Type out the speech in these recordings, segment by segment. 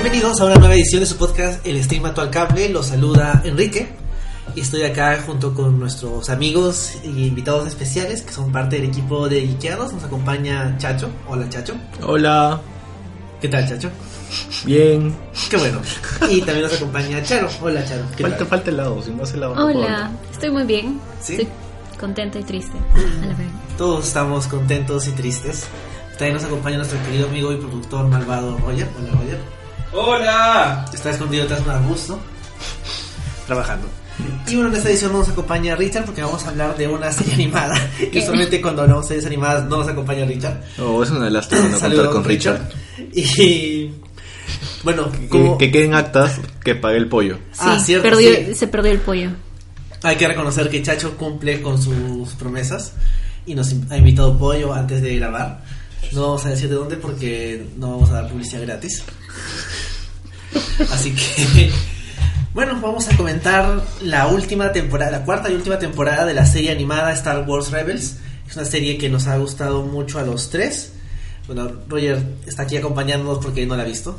Bienvenidos a una nueva edición de su podcast El Stream al Cable. Los saluda Enrique. Y estoy acá junto con nuestros amigos y invitados especiales que son parte del equipo de Ikeados. Nos acompaña Chacho. Hola Chacho. Hola. ¿Qué tal Chacho? Bien. Qué bueno. Y también nos acompaña Charo. Hola Charo. ¿Qué Falta, tal? falta helado, si no hace no puedo Hola, estoy muy bien. ¿Sí? Estoy contenta y triste a la vez. Todos estamos contentos y tristes. También nos acompaña nuestro querido amigo y productor malvado Roger. Hola Roger. ¡Hola! Está escondido tras un arbusto. Trabajando. Y bueno, en esta edición nos acompaña Richard porque vamos a hablar de una serie animada. Y usualmente cuando hablamos de series animadas no nos acompaña Richard. Oh, es una lástima no Saludos, contar con Richard. Y bueno, Que, como que queden actas que pague el pollo. Ah, Sí, cierto, perdió- sí. se perdió el pollo. hay que reconocer que Chacho cumple con sus promesas y nos ha invitado pollo antes de grabar. No vamos a decir de dónde porque no vamos a dar publicidad gratis. Así que, bueno, vamos a comentar la última temporada, la cuarta y última temporada de la serie animada Star Wars Rebels. Es una serie que nos ha gustado mucho a los tres. Bueno, Roger está aquí acompañándonos porque no la ha visto.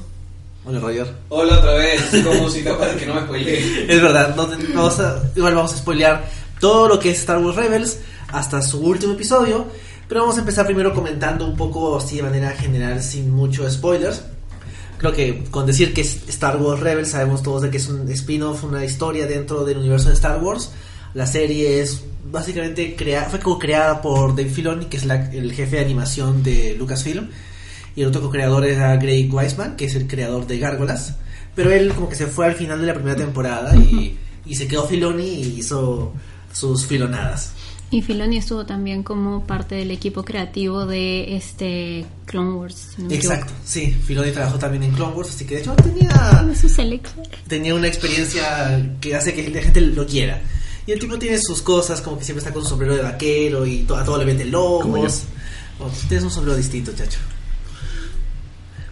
Hola, Roger. Hola otra vez, con música para que no me spoilee. Es verdad, no, vamos a- igual vamos a spoilear todo lo que es Star Wars Rebels hasta su último episodio. Pero vamos a empezar primero comentando un poco así de manera general, sin muchos spoilers. Creo que con decir que es Star Wars Rebels sabemos todos de que es un spin-off, una historia dentro del universo de Star Wars. La serie es básicamente fue co-creada por Dave Filoni, que es la- el jefe de animación de Lucasfilm. Y el otro co-creador era Greg Weisman, que es el creador de Gárgolas. Pero él como que se fue al final de la primera temporada y, y se quedó Filoni y hizo sus filonadas. Y Filoni estuvo también como parte del equipo creativo de este Clone Wars. no Exacto, sí, Filoni trabajó también en Clone Wars, así que de hecho tenía, tenía una experiencia que hace que la gente lo quiera. Y el tipo tiene sus cosas, como que siempre está con su sombrero de vaquero y to- a todo le lobos. Bueno, tú tienes un sombrero distinto, chacho.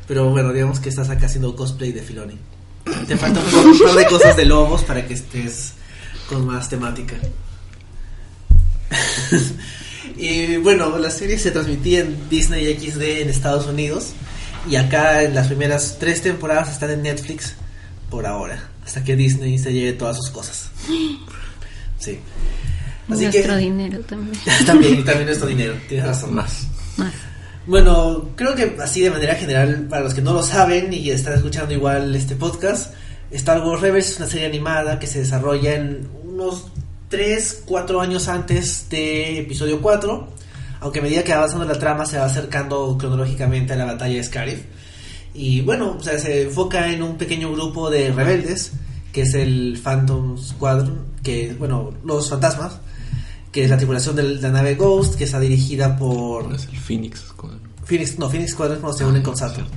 Pero bueno, digamos que estás acá haciendo cosplay de Filoni. Te falta un un par de cosas de lobos para que estés con más temática. y bueno, la serie se transmitía en Disney XD en Estados Unidos. Y acá en las primeras tres temporadas están en Netflix por ahora. Hasta que Disney se lleve todas sus cosas. Sí. Así Nuestro que dinero también. también, también nuestro dinero, tienes razón. Más. Más. Bueno, creo que así de manera general, para los que no lo saben y están escuchando igual este podcast, Star Wars Rebels es una serie animada que se desarrolla en unos 3, 4 años antes de episodio 4, aunque a medida que va avanzando la trama se va acercando cronológicamente a la batalla de Scarif. Y bueno, o sea, se enfoca en un pequeño grupo de rebeldes, que es el Phantom Squadron, que, bueno, los fantasmas, que es la tripulación de la nave Ghost, que está dirigida por Es el Phoenix. con- Phoenix, no, Phoenix Squadron es cuando se unen con Saturn.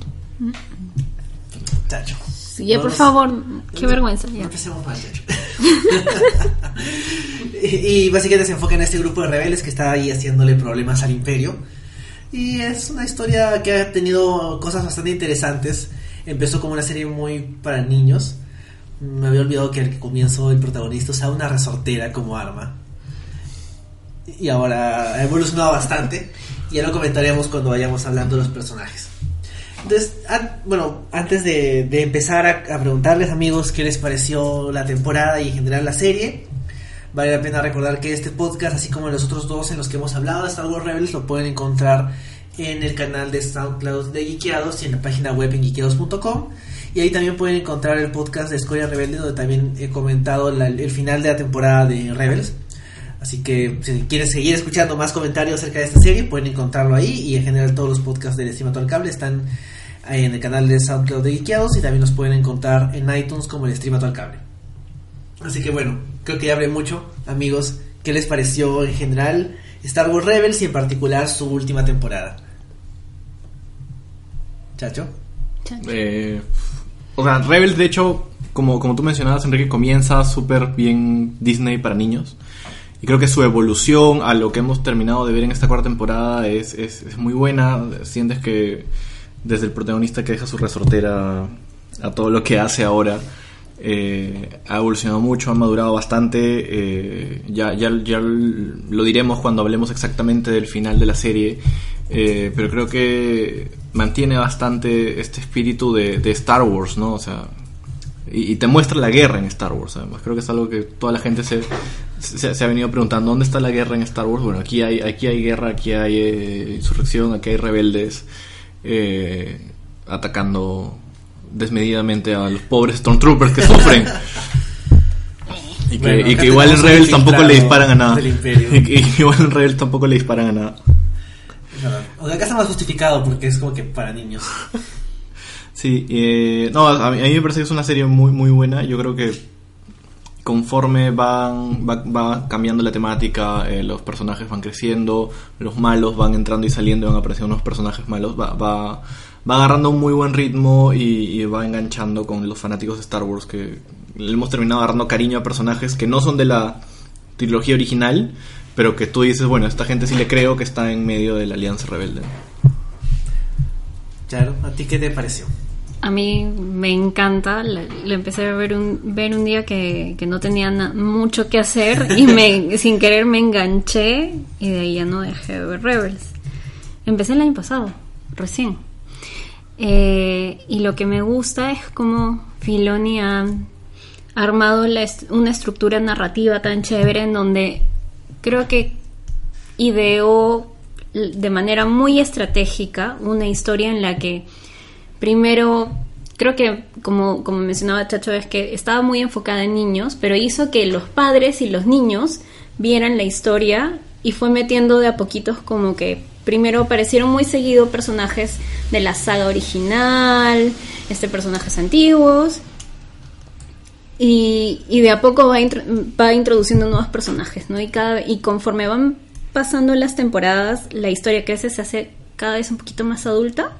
Chacho. Sí, ya, No, por favor, qué vergüenza. No empecemos mal, y, y básicamente se enfoca en este grupo de rebeldes que está ahí haciéndole problemas al imperio. Y es una historia que ha tenido cosas bastante interesantes. Empezó como una serie muy para niños. Me había olvidado que al comienzo el protagonista usaba una resortera como arma. Y ahora ha evolucionado bastante. Ya lo comentaremos cuando vayamos hablando de los personajes. Entonces, bueno, antes de, empezar a, preguntarles amigos qué les pareció la temporada y en general la serie, vale la pena recordar que este podcast, así como los otros dos en los que hemos hablado de Star Wars Rebels, lo pueden encontrar en el canal de SoundCloud de Geekeados y en la página web en geekeados.com. Y ahí también pueden encontrar el podcast de Escoria Rebelde, donde también he comentado el final de la temporada de Rebels. Así que si quieren seguir escuchando más comentarios acerca de esta serie, pueden encontrarlo ahí. Y en general todos los podcasts del Estimato al Cable están en el canal de SoundCloud de Geekeados y también los pueden encontrar en iTunes como el Streamato al Cable. Así que bueno, creo que ya hablé mucho, amigos. ¿Qué les pareció en general Star Wars Rebels y en particular su última temporada? Chacho. Eh, o sea, Rebels, de hecho, como, como tú mencionabas, Enrique, comienza súper bien Disney para niños. Y creo que su evolución a lo que hemos terminado de ver en esta cuarta temporada es, es, es muy buena. Sientes que desde el protagonista que deja su resortera a todo lo que hace ahora, eh, ha evolucionado mucho, ha madurado bastante. eh, ya, ya, ya lo diremos cuando hablemos exactamente del final de la serie. eh, pero creo que mantiene bastante este espíritu de, Star Wars, ¿no? O sea, y, te muestra la guerra en Star Wars, además. Creo que es algo que toda la gente se, se, se ha venido preguntando, ¿dónde está la guerra en Star Wars? Bueno, aquí hay, aquí hay guerra, aquí hay insurrección, aquí hay rebeldes eh, atacando desmedidamente a los pobres Stormtroopers que sufren. Y que, Bueno, y que igual en Rebels tampoco le disparan a nada. Y que igual en Rebels tampoco le disparan a nada. O sea, acá está más justificado porque es como que para niños. Sí, eh, no, a mí, a mí me parece que es una serie muy muy buena. Yo creo que conforme van va, va cambiando la temática, eh, los personajes van creciendo, los malos van entrando y saliendo, van apareciendo unos personajes malos, va, va, va agarrando un muy buen ritmo y, va enganchando con los fanáticos de Star Wars que le hemos terminado agarrando cariño a personajes que no son de la trilogía original, pero que tú dices, bueno, esta gente sí le creo que está en medio de la Alianza Rebelde. Claro, ¿a ti qué te pareció? A mí me encanta, lo empecé a ver un, ver un día que, que no tenía mucho que hacer y me, sin querer me enganché y de ahí ya no dejé de ver Rebels. Empecé el año pasado, recién. Eh, y lo que me gusta es cómo Filoni ha armado la est- una estructura narrativa tan chévere en donde creo que ideó de manera muy estratégica una historia en la que primero creo que como, como mencionaba Chacho es que estaba muy enfocada en niños pero hizo que los padres y los niños vieran la historia y fue metiendo de a poquitos como que primero aparecieron muy seguido personajes de la saga original este personajes antiguos y, y de a poco va, intro- va introduciendo nuevos personajes, ¿no? Y, cada, y conforme van pasando las temporadas, la historia que hace se hace cada vez un poquito más adulta.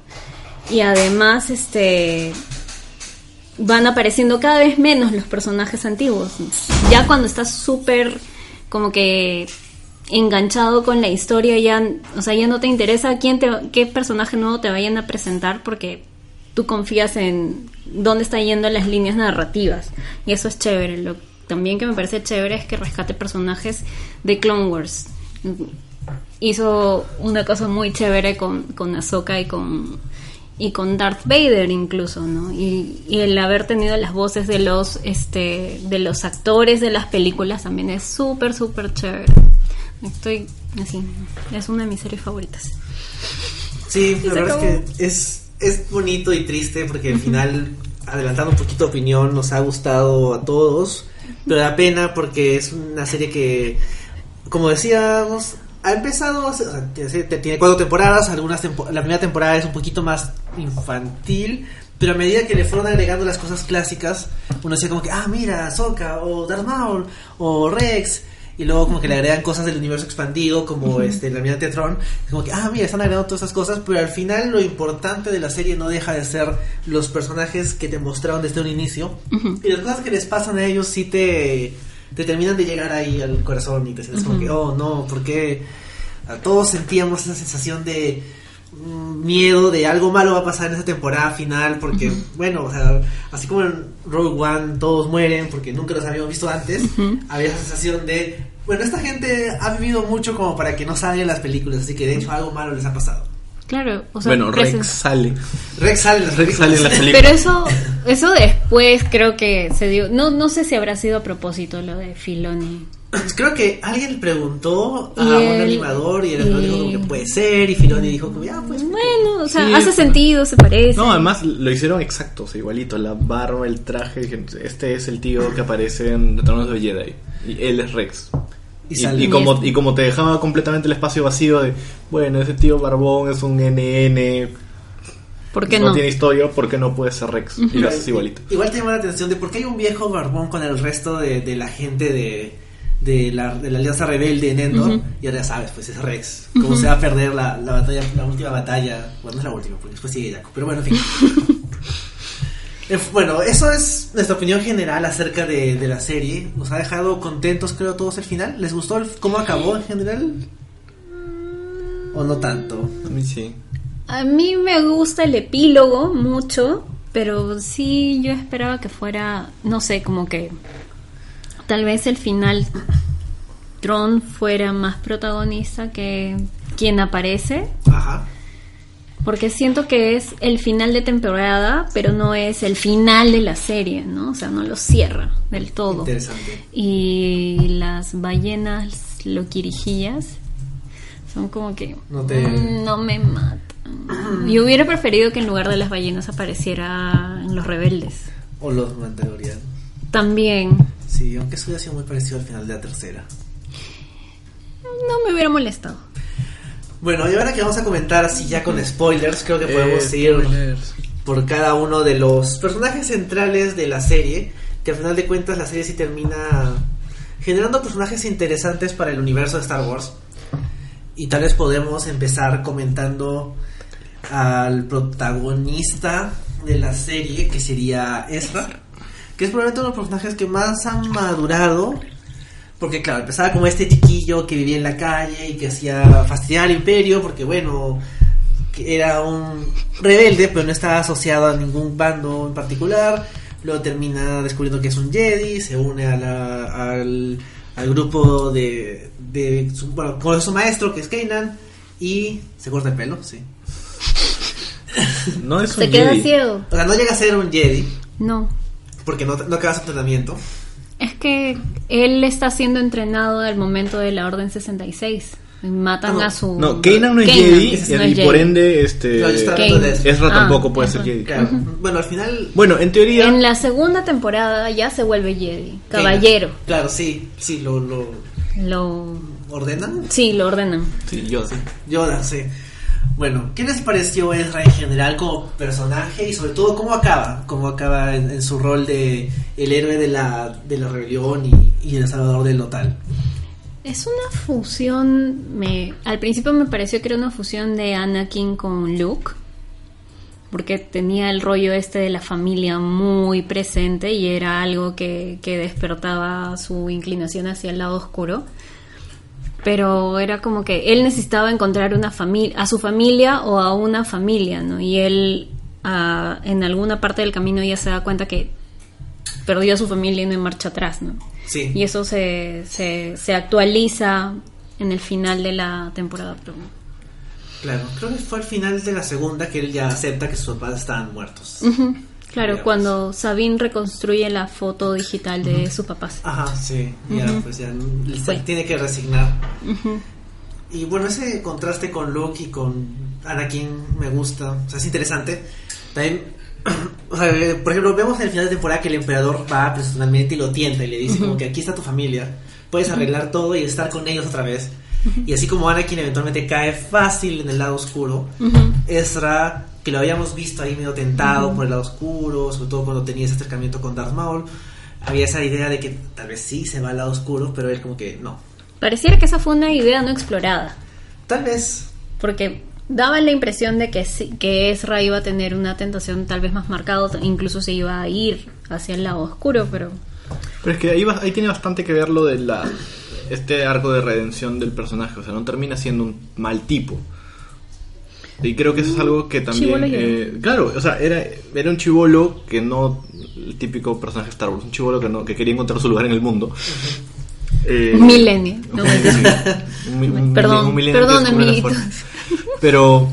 Y además, este van apareciendo cada vez menos los personajes antiguos. Ya cuando estás súper como que enganchado con la historia, ya, o sea, ya no te interesa quién te, qué personaje nuevo te vayan a presentar porque tú confías en dónde están yendo las líneas narrativas. Y eso es chévere. Lo también que me parece chévere es que rescate personajes de Clone Wars. Hizo una cosa muy chévere con, con Ahsoka y con y con Darth Vader incluso, ¿no? Y, y el haber tenido las voces de los este de los actores de las películas también es súper súper chévere. Estoy así, es una de mis series favoritas. Sí, la verdad acabó. es que es, es bonito y triste porque al final, adelantando un poquito opinión, nos ha gustado a todos, pero da pena porque es una serie que, como decíamos, ha empezado, o sea, tiene cuatro temporadas, algunas tempo- la primera temporada es un poquito más infantil, pero a medida que le fueron agregando las cosas clásicas, uno decía como que, ah, mira, Ahsoka, o Darth Maul, o Rex, y luego como que le agregan cosas del universo expandido, como este, el almirante Tron, como que, ah, mira, están agregando todas esas cosas, pero al final lo importante de la serie no deja de ser los personajes que te mostraron desde un inicio, y las cosas que les pasan a ellos sí te, te terminan de llegar ahí al corazón y te sientes como que, oh, no, porque todos sentíamos esa sensación de mm, miedo de algo malo va a pasar en esa temporada final porque bueno o sea así como en Rogue One todos mueren porque nunca los habíamos visto antes había esa sensación de bueno esta gente ha vivido mucho como para que no salgan las películas así que de hecho algo malo les ha pasado Claro, o sea, bueno, Rex presen- sale. Rex sale Rex sale en películas. películas. Pero eso, eso después creo que se dio. No, no sé si habrá sido a propósito lo de Filoni. creo que alguien preguntó a Y un él- animador y el animador dijo como que puede ser y Filoni dijo como ya pues Bueno, o sea, Sí, hace pero- sentido, se parece. No, además lo hicieron exactos, igualito. La barba, el traje. Este es el tío que aparece en Retornos de Jedi. Y él es Rex. Y Y, sale. y como, y como te dejaba completamente el espacio vacío de, bueno, ese tío barbón es un NN, ¿Por qué no, no? tiene historia, ¿por qué no puede ser Rex? Y lo haces igualito. Igual te llama la atención de por qué hay un viejo barbón con el resto de, de la gente de, de, la, de la Alianza Rebelde en Endor. Ujú. Y ahora ya sabes, pues es Rex. Cómo se va a perder la, la batalla, la última batalla. Bueno, no es la última, porque después sigue Jaco. Pero bueno, en fin. Eh, Bueno, eso es nuestra opinión general acerca de, de la serie. Nos ha dejado contentos, creo, todos el final. ¿Les gustó el- cómo acabó en general? ¿O no tanto? A mí sí. A mí me gusta el epílogo mucho, pero sí yo esperaba que fuera, no sé, como que tal vez el final Tron fuera más protagonista que quien aparece. Ajá. Porque siento que es el final de temporada, pero no es el final de la serie, ¿no? O sea, no lo cierra del todo. Interesante. Y las ballenas loquirijillas son como que No te- no me matan. Yo hubiera preferido que en lugar de las ballenas apareciera en los rebeldes. O los Mandalorian. También Sí, aunque eso hubiera sido muy parecido al final de la tercera. no me hubiera molestado. Bueno, y ahora que vamos a comentar así ya con spoilers, creo que podemos Eh, ir spoilers. por cada uno de los personajes centrales de la serie, que al final de cuentas la serie sí termina generando personajes interesantes para el universo de Star Wars. Y tal vez podemos empezar comentando al protagonista de la serie, que sería Ezra, que es probablemente uno de los personajes que más han madurado. Porque claro, empezaba como este chiquillo que vivía en la calle y que hacía fastidiar al imperio, porque bueno, que era un rebelde, pero no estaba asociado a ningún bando en particular. Luego termina descubriendo que es un Jedi, se une a la- al, al grupo de, de su, bueno, con su maestro, que es Kanan, y se corta el pelo, sí. No es un Se queda Jedi. ciego. O sea, no llega a ser un Jedi, No. porque no, no acaba su entrenamiento. Es que él está siendo entrenado al momento de la Orden 66. Y Matan no. a su... No, Kanan no es Kanan, Jedi ese no y es por Jedi. ende este Claro, yo estaba hablando de eso. Ezra Ah, tampoco puede Ezra. ser Jedi. Claro. Bueno, al final. Bueno, en teoría En la segunda temporada ya se vuelve Jedi. Caballero. Claro, sí, sí, lo, lo Lo... ordenan. Sí, lo ordenan. sí, yo sí. Yoda, sí. Bueno, ¿qué les pareció Ezra en general como personaje y sobre todo cómo acaba? Cómo acaba en, su rol de el héroe de la, de la rebelión y, y el salvador del Lotal. Es una fusión, me, al principio me pareció que era una fusión de Anakin con Luke, porque tenía el rollo este de la familia muy presente y era algo que, que despertaba su inclinación hacia el lado oscuro. Pero era como que él necesitaba encontrar una familia, a su familia o a una familia, ¿no? Y él ah, en alguna parte del camino ya se da cuenta que perdió a su familia y no hay marcha atrás, ¿no? Sí. Y eso se, se, se actualiza en el final de la temporada. Claro, creo que fue al final de la segunda que él ya acepta que sus papás estaban muertos. Ujú, Claro, Digamos. cuando Sabine reconstruye la foto digital de sus papás. Ajá, sí, ya, Ujú. pues ya se tiene que resignar. Ujú. Y bueno, ese contraste con Luke y con Anakin me gusta, o sea, es interesante. También, o sea, por ejemplo, vemos en el final de temporada que el emperador va personalmente y lo tienta y le dice como que aquí está tu familia, puedes arreglar todo y estar con ellos otra vez. Y así como Anakin eventualmente cae fácil en el lado oscuro. Ezra, que lo habíamos visto ahí medio tentado por el lado oscuro, sobre todo cuando tenía ese acercamiento con Darth Maul, había esa idea de que tal vez sí se va al lado oscuro, pero él como que no. Pareciera que esa fue una idea no explorada, Tal vez. Porque daba la impresión de que, sí- que Ezra iba a tener una tentación tal vez más marcada, incluso se iba a ir hacia el lado oscuro, pero Pero es que ahí, va- ahí tiene bastante que ver lo de la este arco de redención del personaje, o sea, no termina siendo un mal tipo. Y creo que eso es algo que también... Chibolo y eh, claro, o sea, era, era un chivolo que no... El típico personaje de Star Wars, un chivolo que, no, que quería encontrar su lugar en el mundo. Eh, un milenio. No, un un Perdón, un milenio perdón, amiguitos. Pero,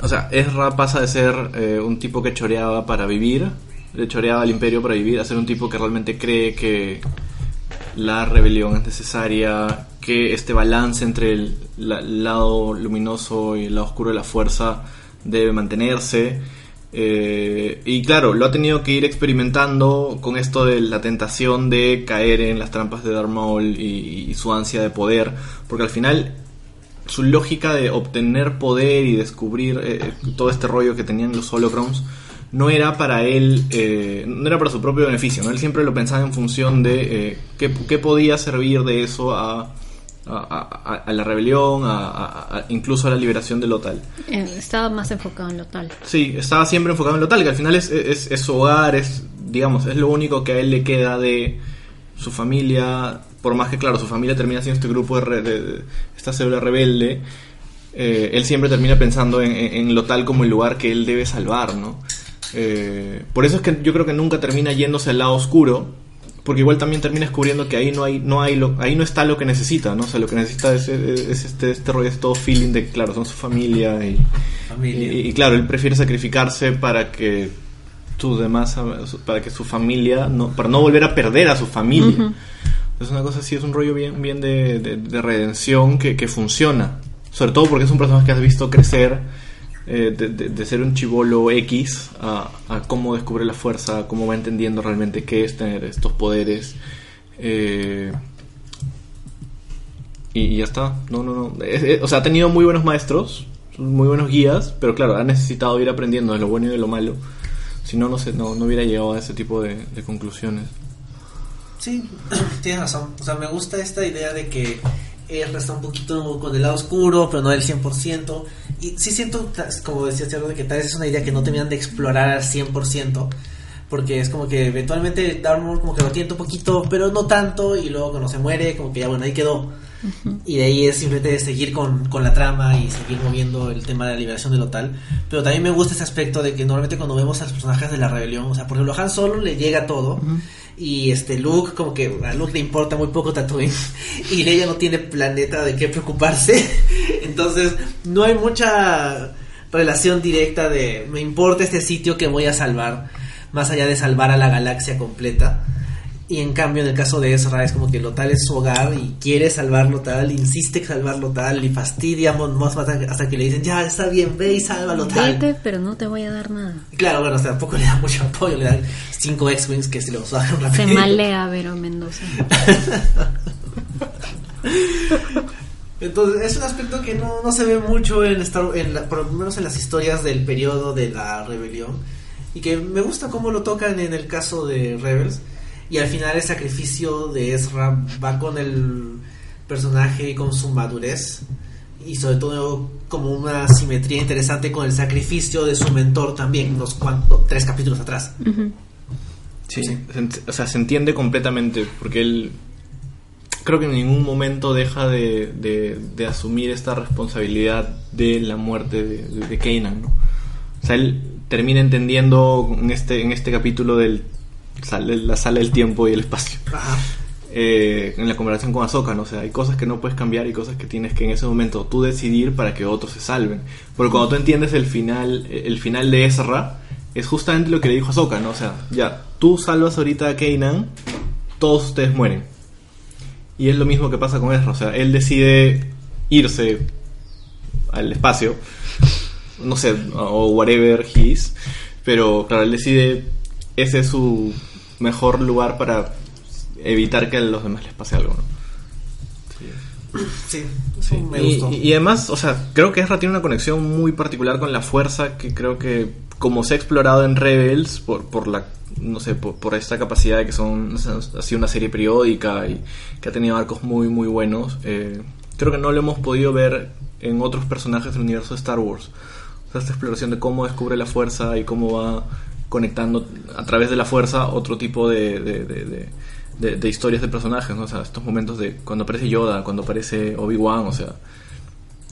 o sea, Ezra pasa de ser eh, un tipo que choreaba para vivir, le choreaba al imperio para vivir, a ser un tipo que realmente cree que la rebelión es necesaria, que este balance entre el la- lado luminoso y el lado oscuro de la fuerza debe mantenerse. Eh, y claro, lo ha tenido que ir experimentando con esto de la tentación de caer en las trampas de Darth y, su ansia de poder, porque al final su lógica de obtener poder y descubrir eh, todo este rollo que tenían los holocrons no era para él, eh, no era para su propio beneficio. Él siempre lo pensaba en función de eh, qué, qué podía servir de eso a, a, a- a la rebelión, a, incluso a la liberación de Lotal. Eh, estaba más enfocado en lo tal. Sí, estaba siempre enfocado en Lotal, que al final es, es, es su hogar, es, digamos, es lo único que a él le queda de su familia, por más que, claro, su familia termina siendo este grupo de, re- de- de- esta célula rebelde, eh, él siempre termina pensando en, en, en Lotal como el lugar que él debe salvar, ¿no? Eh, por eso es que yo creo que nunca termina yéndose al lado oscuro, porque igual también termina descubriendo que ahí no hay no hay lo, ahí no está lo que necesita no o sea lo que necesita es, es- es este este rollo es todo feeling de que, claro son su familia y, Familia. y, y claro él prefiere sacrificarse para que tus demás para que su familia no para no volver a perder a su familia Ujú. es una cosa así es un rollo bien bien de, de- de redención que, que funciona sobre todo porque es un personaje que has visto crecer eh, de, de- ser un chivolo X a, a cómo descubre la fuerza, cómo va entendiendo realmente qué es tener estos poderes. eh, y, ya está. No, no, no. O sea, ha tenido muy buenos maestros, muy buenos guías, pero claro, ha necesitado ir aprendiendo de lo bueno y de lo malo. Si no, no, sé, no, no hubiera llegado a ese tipo de, de conclusiones. Sí, tienes razón. O sea, me gusta esta idea de que Ezra está un poquito con el lado oscuro, pero no del 100%. Y sí siento, como decías, Thiago, de que tal vez es una idea que no terminan de explorar al 100%. Porque es como que eventualmente Dartmoor como que lo tienta un poquito, pero no tanto. Y luego cuando se muere, como que ya bueno, ahí quedó. Y de ahí es simplemente seguir con, con la trama y seguir moviendo el tema de la liberación de lo tal. Pero también me gusta ese aspecto de que normalmente cuando vemos a los personajes de la rebelión, o sea, por ejemplo, Han Solo le llega todo. Y este Luke, como que a Luke le importa muy poco Tatooine. Y Leia no tiene planeta de qué preocuparse. Entonces, no hay mucha relación directa de me importa este sitio que voy a salvar. Más allá de salvar a la galaxia completa. Y en cambio, en el caso de Ezra, es como que lo tal es su hogar y quiere salvarlo tal, insiste en salvarlo tal, y fastidia a Mon Mothma hasta, que le dicen, ya está bien, ve y sálvalo tal. Vete, pero no te voy a dar nada. Y Claro, bueno, o sea, tampoco le da mucho apoyo, le dan 5 X-Wings que se los bajan rápido. Se malea Vero Mendoza. Entonces, es un aspecto que no, no se ve mucho en Star en la- por lo menos en las historias del periodo de la rebelión. Y que me gusta cómo lo tocan en el caso de Rebels. Y al final el sacrificio de Ezra va con el personaje y con su madurez. Y sobre todo como una simetría interesante con el sacrificio de su mentor también, unos cuantos, tres capítulos atrás. Sí, Sí. o sea, se entiende completamente porque él creo que en ningún momento deja de, de- de asumir esta responsabilidad de la muerte de, de, de Kanan, ¿no? O sea, él termina entendiendo en este, en este capítulo del sal- de la sala del tiempo y el espacio. Eh, en la conversación con Ahsoka, ¿no? O sea, hay cosas que no puedes cambiar y cosas que tienes que en ese momento tú decidir para que otros se salven. Porque cuando tú entiendes el final, el final de Ezra, es justamente lo que le dijo Ahsoka, ¿no? O sea, ya, tú salvas ahorita a Kanan, todos ustedes mueren. Y es lo mismo que pasa con Ezra, o sea, él decide irse al espacio, no sé, o whatever he is, pero claro, él decide, ese es su mejor lugar para evitar que a los demás les pase algo, ¿no? Sí, me y, gustó. y- y además, o sea, creo que Ezra tiene una conexión muy particular con la fuerza que creo que, como se ha explorado en Rebels, por, por la, no sé, por, por esta capacidad de que son, ha sido una serie periódica y que ha tenido arcos muy, muy buenos, eh, creo que no lo hemos podido ver en otros personajes del universo de Star Wars. O sea, esta exploración de cómo descubre la fuerza y cómo va conectando a través de la fuerza otro tipo de, de, de- de- de- historias de personajes, ¿no? O sea, estos momentos de cuando aparece Yoda, cuando aparece Obi-Wan, o sea,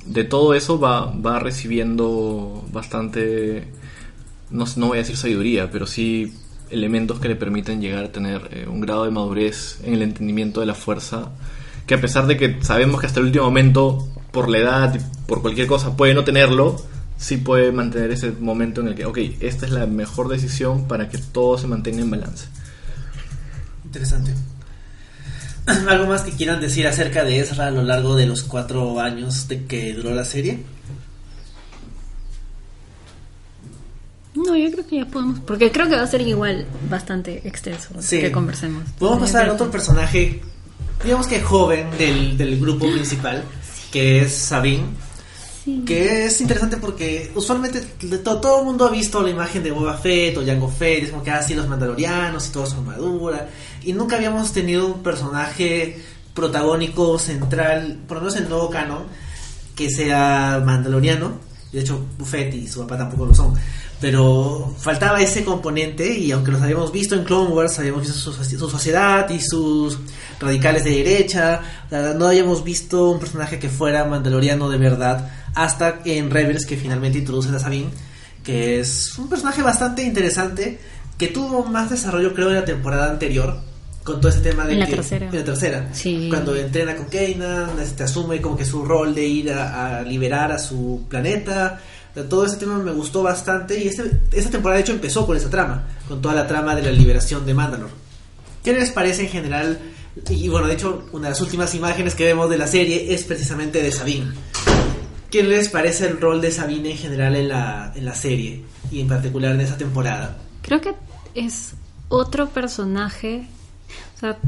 de todo eso va, va recibiendo bastante, no, no voy a decir sabiduría, pero sí elementos que le permiten llegar a tener eh, un grado de madurez en el entendimiento de la fuerza, que a pesar de que sabemos que hasta el último momento, por la edad por cualquier cosa, puede no tenerlo, sí puede mantener ese momento en el que, ok, esta es la mejor decisión para que todo se mantenga en balance. Interesante. ¿Algo más que quieran decir acerca de Ezra a lo largo de los cuatro años de que duró la serie? No, yo creo que ya podemos. Porque creo que va a ser igual bastante extenso Sí. que conversemos. Podemos pasar al otro que- personaje, digamos que joven del, del grupo principal, que es Sabine. Que es interesante porque usualmente de to- todo el mundo ha visto la imagen de Boba Fett o Jango Fett, es como que así los mandalorianos y toda su armadura. Y nunca habíamos tenido un personaje protagónico central, por lo menos en nuevo canon, que sea mandaloriano. De hecho, Buffett y su papá tampoco lo son. Pero faltaba ese componente y aunque los habíamos visto en Clone Wars, habíamos visto su, su sociedad y sus radicales de derecha, no habíamos visto un personaje que fuera mandaloriano de verdad hasta en Rebels que finalmente introducen a Sabine, que es un personaje bastante interesante que tuvo más desarrollo creo en la temporada anterior con todo ese tema de En la que- tercera. en la tercera Sí. cuando entrena con Kanan este, asume como que su rol de ir a, a liberar a su planeta O sea, todo ese tema me gustó bastante y este, esta temporada de hecho empezó con esa trama con toda la trama de la liberación de Mandalore ¿qué les parece en general? y bueno de hecho una de las últimas imágenes que vemos de la serie es precisamente de Sabine ¿qué les parece el rol de Sabine en general en la, en la serie y en particular en esa temporada? Creo que es otro personaje. O sea,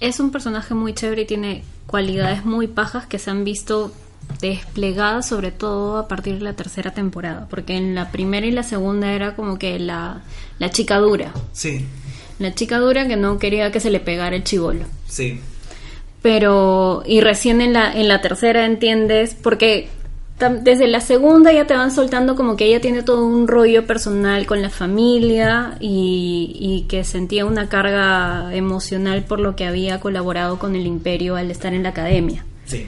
es un personaje muy chévere y tiene cualidades muy pajas que se han visto desplegadas, sobre todo a partir de la tercera temporada. Porque en la primera y la segunda era como que la, la chica dura. sí La chica dura que no quería que se le pegara el chivolo. sí pero y recién en la en la tercera entiendes porque desde la segunda ya te van soltando como que ella tiene todo un rollo personal con la familia y, y que sentía una carga emocional por lo que había colaborado con el imperio al estar en la academia. Sí.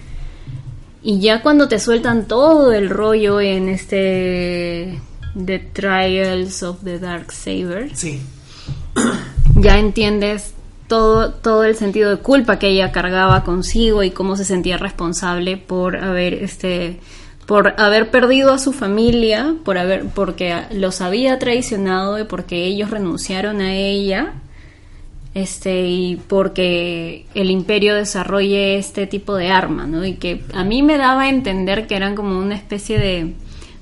Y ya cuando te sueltan todo el rollo en este The Trials of the Dark Saber sí. ya entiendes todo, todo el sentido de culpa que ella cargaba consigo y cómo se sentía responsable por haber este por haber perdido a su familia, por haber porque los había traicionado y porque ellos renunciaron a ella. Este, y porque el imperio desarrolle este tipo de arma, ¿no? Y que a mí me daba a entender que eran como una especie de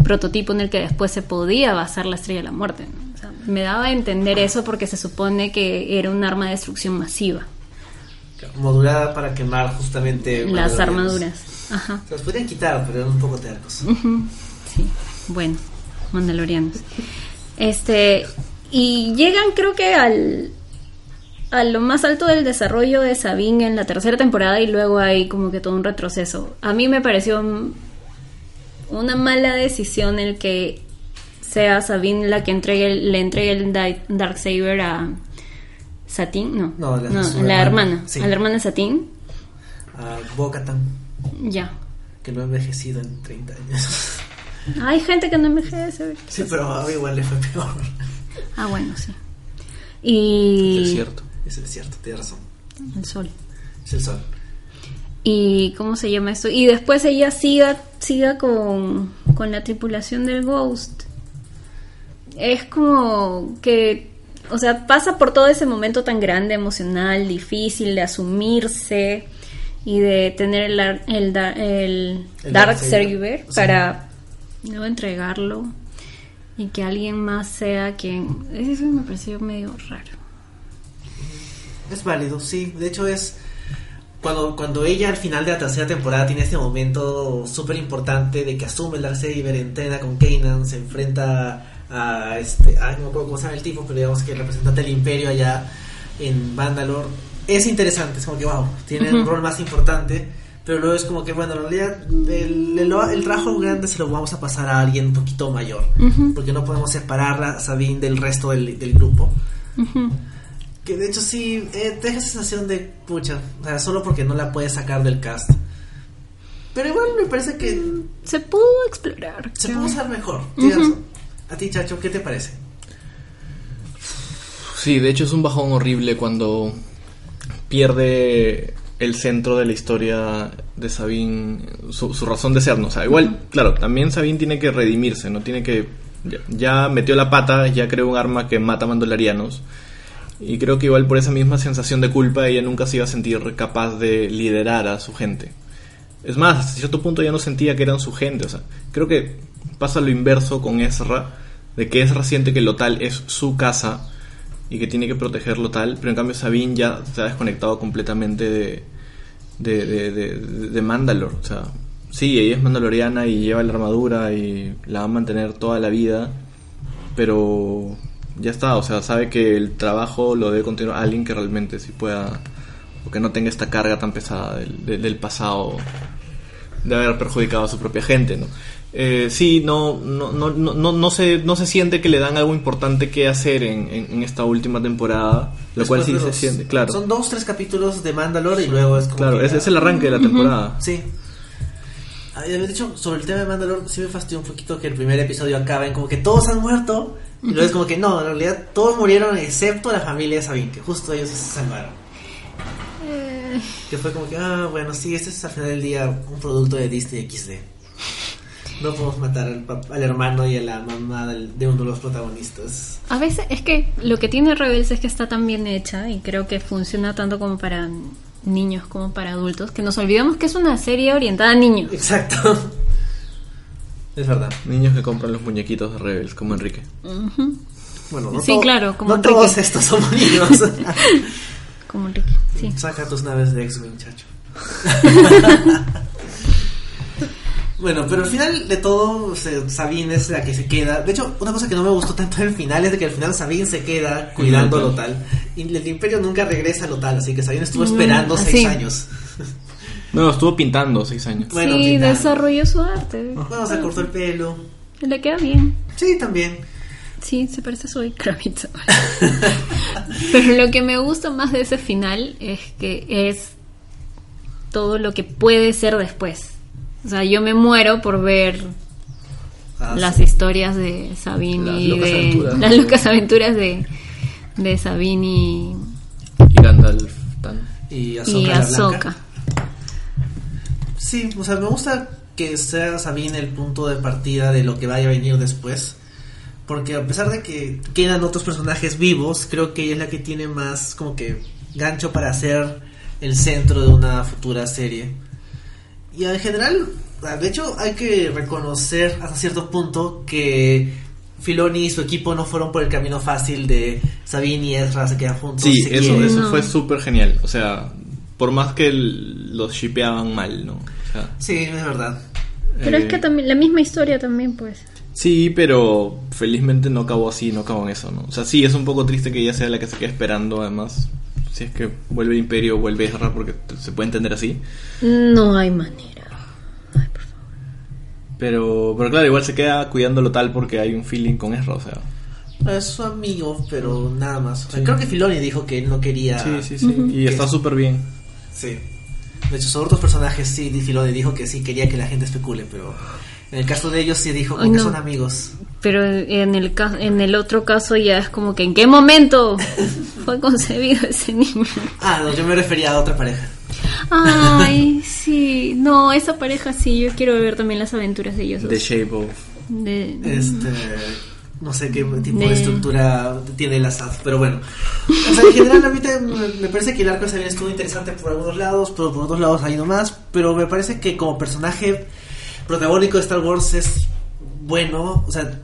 prototipo en el que después se podía basar la estrella de la muerte, ¿no? Me daba a entender eso porque se supone que era un arma de destrucción masiva. modulada para quemar justamente Las armaduras. Ajá. Se los podrían quitar, pero eran un poco tercos. Sí, bueno, Mandalorianos. Este, y llegan creo que al a lo más alto del desarrollo de Sabine en la tercera temporada y luego hay como que todo un retroceso. A mí me pareció una mala decisión el que sea Sabine la que entregue, le entregue el Darksaber a Satín, no, No, la- no, la hermana, hermana, sí. a la hermana de Satín, A Bo-Katan, ya. que no ha envejecido en 30 años. Hay gente que no envejece. sí, pero a igual le fue peor. Ah, bueno, sí. Y Es cierto. Es cierto, tienes razón. el sol. Es el sol. ¿Y cómo se llama esto? Y después ella siga, siga con, con la tripulación del Ghost. Es como que, o sea, pasa por todo ese momento tan grande, emocional, difícil de asumirse y de tener el, el, el El Dark. Saber Sí. para no entregarlo y que alguien más sea quien... Eso me pareció medio raro. Es válido, sí. De hecho es cuando, cuando ella al final de la tercera temporada tiene este momento súper importante de que asume el Darksaber, entrena con Kanan, se enfrenta a este, ay, no me acuerdo cómo se llama el tipo, pero digamos que el representante del imperio allá en Mandalore. Es interesante, es como que wow, tiene un Ujú. rol más importante, pero luego es como que bueno, en realidad el, el, el trabajo grande se lo vamos a pasar a alguien un poquito mayor, Ujú. porque no podemos separar a Sabine del resto del, del grupo. Ujú. Que de hecho sí, eh, te deja sensación de pucha, o sea, solo porque no la puedes sacar del cast. Pero igual me parece que Se pudo explorar. se puede usar mejor. tienes. A ti, Chacho, ¿qué te parece? Sí, de hecho es un bajón horrible cuando pierde el centro de la historia de Sabine, su, su razón de ser, ¿no? O sea, igual, claro, también Sabine tiene que redimirse, ¿no? Tiene que... Ya, ya metió la pata, ya creó un arma que mata mandalorianos. Y creo que igual por esa misma sensación de culpa ella nunca se iba a sentir capaz de liderar a su gente. Es más, hasta cierto punto ya no sentía que eran su gente. O sea, creo que pasa lo inverso con Ezra, de que Ezra siente que Lotal es su casa y que tiene que protegerlo tal, pero en cambio Sabine ya se ha desconectado completamente de, de, de, de, de Mandalore. O sea, sí, ella es mandaloriana y lleva la armadura y la va a mantener toda la vida, pero ya está, o sea, sabe que el trabajo lo debe continuar alguien que realmente sí pueda, o que no tenga esta carga tan pesada del, del- del pasado de haber perjudicado a su propia gente, ¿no? Eh, sí, no, no, no, no, no, se, no se siente que le dan algo importante que hacer en, en, en esta última temporada, lo cual Después sí de se los- siente, claro. Son dos, tres capítulos de Mandalore y luego es como. Claro, ese ya- es el arranque de la temporada. Sí. De hecho, sobre el tema de Mandalor, sí me fastidió un poquito que el primer episodio acaba en como que todos han muerto. Y luego es como que no, en realidad todos murieron excepto la familia de Sabine, que justo ellos se salvaron. Que fue como que, ah, bueno, sí, este es al final del día un producto de Disney XD. No podemos matar al, al hermano y a la mamá del- de uno de los protagonistas. a veces es que lo que tiene Rebels es que está tan bien hecha y creo que funciona tanto como para niños como para adultos que nos olvidamos que es una serie orientada a niños. Exacto. Es verdad. Niños que compran los muñequitos de Rebels, como Enrique. Bueno, no Sí, todo- claro, como No Enrique. todos estos son niños. Como Enrique. Sí. Saca tus naves de X-Wing, chacho. bueno, pero al final de todo, Sabine es la que se queda. De hecho, una cosa que no me gustó tanto del final es de que al final Sabine se queda cuidando a Lotal. Y el Imperio nunca regresa a Lotal, así que Sabine estuvo esperando así. seis años. No, estuvo pintando seis años. Bueno, sí, pintando. desarrolló su arte. Bueno, se cortó el pelo. Le queda bien. Sí, también. Sí, se parece a Zoe Kravitz. Pero lo que me gusta más de ese final es que es todo lo que puede ser después. O sea, yo me muero por ver Ah, las sí. historias de Sabine Las y locas de aventuras. las locas aventuras de, de Sabine y, Y Gandalf. Tan. Y. Ahsoka. Sí, o sea, me gusta que sea Sabine el punto de partida de lo que vaya a venir después. Porque a pesar de que quedan otros personajes vivos, creo que ella es la que tiene más como que gancho para ser el centro de una futura serie. Y en general, de hecho hay que reconocer hasta cierto punto que Filoni y su equipo no fueron por el camino fácil de Sabine y Ezra se quedan juntos. Sí, se eso, eso No. fue súper genial. O sea, por más que el- los shipeaban mal, ¿no? O sea, Sí, es verdad. Pero eh, es que también la misma historia también pues. Sí, pero felizmente no acabó así, no acabó en eso, ¿no? O sea, sí, es un poco triste que ella sea la que se quede esperando, además. Si es que vuelve el Imperio, vuelve Ezra, porque se puede entender así. No hay manera. Ay, por favor. Pero, pero claro, igual se queda cuidándolo tal porque hay un feeling con Ezra, o sea. Es su amigo, pero nada más. O sea, Sí. Creo que Filoni dijo que él no quería. Sí, sí, sí. Y está súper bien. Sí. De hecho, sobre otros personajes sí, Filoni dijo que sí quería que la gente especule, pero en el caso de ellos sí dijo como Ay, que no. son amigos. Pero en el ca- en el otro caso ya es como que en qué momento fue concebido ese niño. Ah, no, yo me refería a otra pareja. Ay, sí. No, esa pareja sí, yo quiero ver también las aventuras de ellos. dos. The Shape of. De- Este. No sé qué tipo de De- estructura tiene la SAD, pero bueno. O sea, en general, a mí te- me parece que el arco de Sabine estuvo interesante por algunos lados, pero por otros lados hay nomás. Pero me parece que como personaje protagónico de Star Wars es bueno. O sea,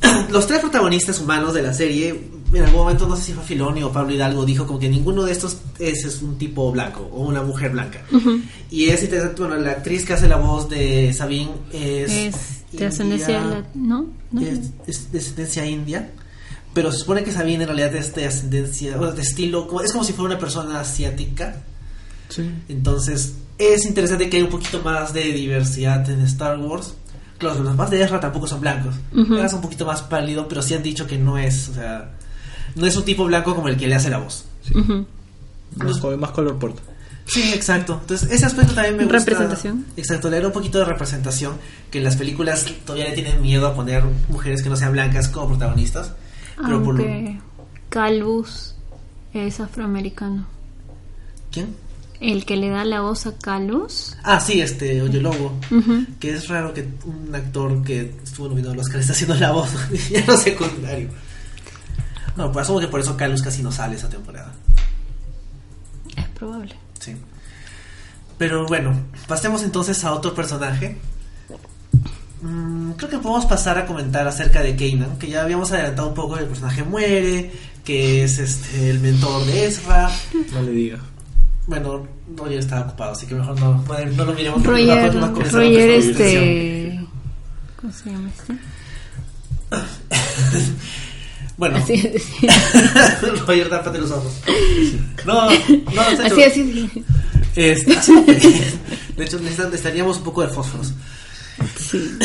los tres protagonistas humanos de la serie, en algún momento, no sé si fue Filoni o Pablo Hidalgo, dijo como que ninguno de estos es, es un tipo blanco o una mujer blanca. Y es interesante, bueno, la actriz que hace la voz de Sabine es. es de ascendencia india, ¿no? ¿No? Es, es de ascendencia india. Pero se supone que Sabine en realidad es de ascendencia, bueno, de estilo, como- es como si fuera una persona asiática. Sí. Entonces, es interesante que hay un poquito más de diversidad en Star Wars. Claro, los más de Ezra tampoco son blancos. Ezra es un poquito más pálido, pero sí han dicho que no es, o sea, no es un tipo blanco como el que le hace la voz. Más, co- más color porta. Sí, exacto. Entonces, ese aspecto también me gusta. Representación. Exacto, le da un poquito de representación que en las películas todavía le tienen miedo a poner mujeres que no sean blancas como protagonistas. Pero por lo- Aunque Calvus es afroamericano. ¿Quién? El que le da la voz a Calvus. Ah, sí, este, Oye Lobo. Que es raro que un actor que estuvo nominado al Oscar está haciendo la voz, ya no secundario. No, pues asumo que por eso Carlos casi no sale esa temporada. Es probable. Sí. Pero bueno, pasemos entonces a otro personaje. Mm, creo que podemos pasar a comentar acerca de Kanan, que ya habíamos adelantado un poco, el personaje muere, que es este el mentor de Ezra. No le diga. Bueno, Roger estaba ocupado, así que mejor no, no, no lo miremos. Roger, no podemos comenzar Roger la este... ¿Cómo se llama este? Bueno, Así, así, Roger, tápate los ojos. No, no, serio. así, así. Este, no puede. de hecho, necesitaríamos un poco de fósforos. Sí.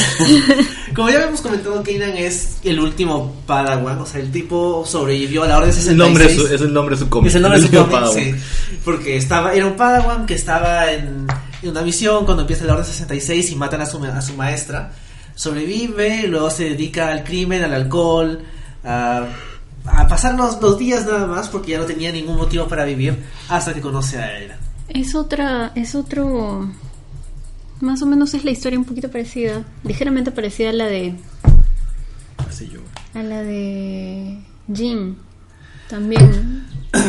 Como ya habíamos comentado, Kanan es el último Padawan, o sea, el tipo sobrevivió a la Orden Es 66. el nombre de su, es el nombre de su cómic. Es el nombre de su cómic, sí. Porque estaba, era un Padawan que estaba en, en una misión cuando empieza la Orden 66 y matan a su, a su maestra. Sobrevive, luego se dedica al crimen, al alcohol, a, a pasar los, los días nada más porque ya no tenía ningún motivo para vivir hasta que conoce a Era. Es otra, es otro, más o menos es la historia un poquito parecida, ligeramente parecida a la de, Así yo. a la de Jim, también.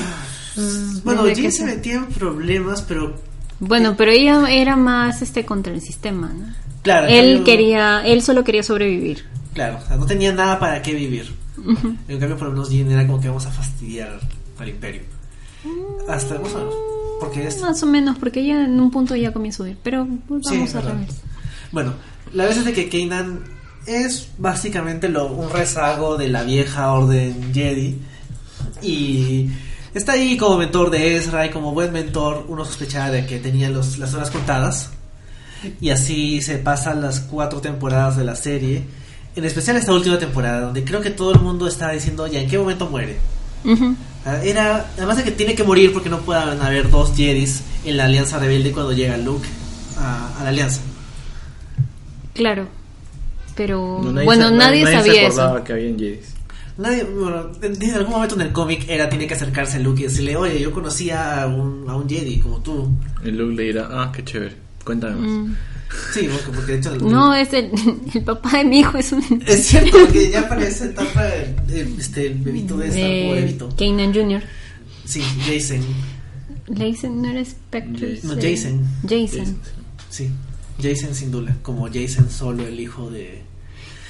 Mm, Bueno, Jin se metía en problemas, pero Bueno, pero ella era más este contra el sistema, ¿no? claro. Él quería, él solo quería sobrevivir. Claro, o sea, no tenía nada para qué vivir. En cambio, por lo menos Jin era como que vamos a fastidiar al imperio. Hasta más o menos. Porque es... Más o menos, porque ella en un punto ya comienza a subir. Pero pues, Sí, vamos a revés. Bueno, la verdad es de que Kanan es básicamente lo, un rezago de la vieja orden Jedi. Y está ahí como mentor de Ezra y como buen mentor uno sospechaba de que tenía los, las horas contadas. Y así se pasan las cuatro temporadas de la serie. En especial esta última temporada, donde creo que todo el mundo está diciendo, ya, ¿en qué momento muere? Ah, Era, además de que tiene que morir porque no puedan haber dos Jedis en la Alianza Rebelde cuando llega Luke a, a la Alianza. Claro. Pero No, bueno, se- nadie, se sabía acordaba eso. que habían Jedis. Nadie, bueno, en, en algún momento en el cómic era tiene que acercarse a Luke y decirle, oye, yo conocía a un, a un Jedi como tú. Y Luke le dirá, ah, qué chévere. Cuéntame más. Mm. Sí, porque, porque de hecho... el- No, es el, el papá de mi hijo, es un... Es cierto, porque ya para esa etapa este, el bebito de esta, pobre bebito. Kanan Jr. Sí, Jason. Dicen, no era Spectre. No, eh, Jason. Jason. Sí, Jason sin duda, como Jason solo, el hijo de...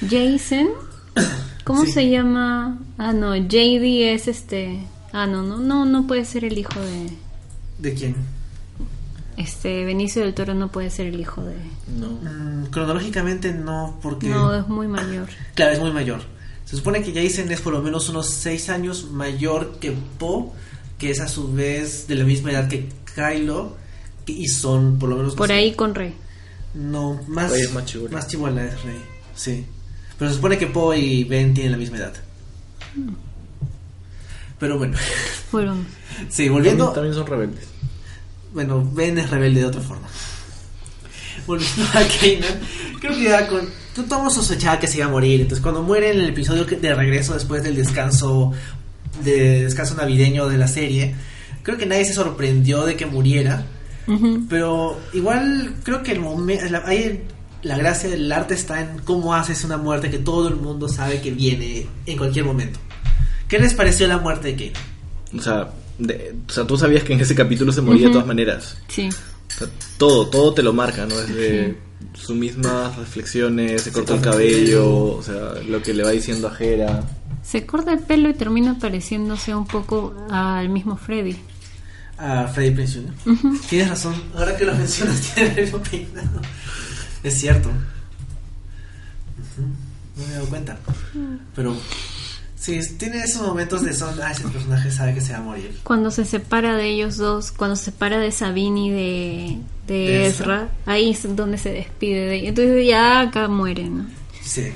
Jason. ¿Cómo Sí. se llama? Ah, no, JD es este. Ah, no, no, no, no puede ser el hijo de. ¿De quién? Este, Benicio del Toro no puede ser el hijo de. No. Mm, cronológicamente no, porque... No, es muy mayor. Claro, es muy mayor. Se supone que Jason es por lo menos unos 6 años mayor que Poe, que es a su vez de la misma edad que Kylo, y son por lo menos... no Por ahí con Rey. No, más... Rey es más chibola. Más chibola es Rey, sí. Pero se supone que Poe y Ben tienen la misma edad. Pero bueno, sí, volviendo... También, también son rebeldes. Bueno, Ben es rebelde de otra forma. Volviendo a Kanan, creo que ya con. Tú todos sospechaba que se iba a morir. Entonces, cuando muere en el episodio de regreso después del descanso de descanso navideño de la serie, creo que nadie se sorprendió de que muriera. Pero igual creo que el momento. La, ahí la gracia del arte está en cómo haces una muerte que todo el mundo sabe que viene en cualquier momento. ¿Qué les pareció la muerte de Kanan? O sea, de- o sea, tú sabías que en ese capítulo se moría de todas maneras. Sí. O sea, todo, todo te lo marca, ¿no? Desde sus mismas reflexiones, se corta el cabello, o sea, lo que le va diciendo a Jera. Se corta el pelo y termina pareciéndose un poco al mismo Freddy. a Freddy Prinze Jr. Tienes razón, ahora que lo mencionas, tiene el mismo peinado. Es cierto. No me he dado cuenta. Pero sí, tiene esos momentos de son, ah, ese personaje sabe que se va a morir. Cuando se separa de ellos dos, cuando se separa de Sabine y de, de De Ezra, Ezra. ahí es donde se despide de ella. Entonces ya acá muere, ¿no? Sí.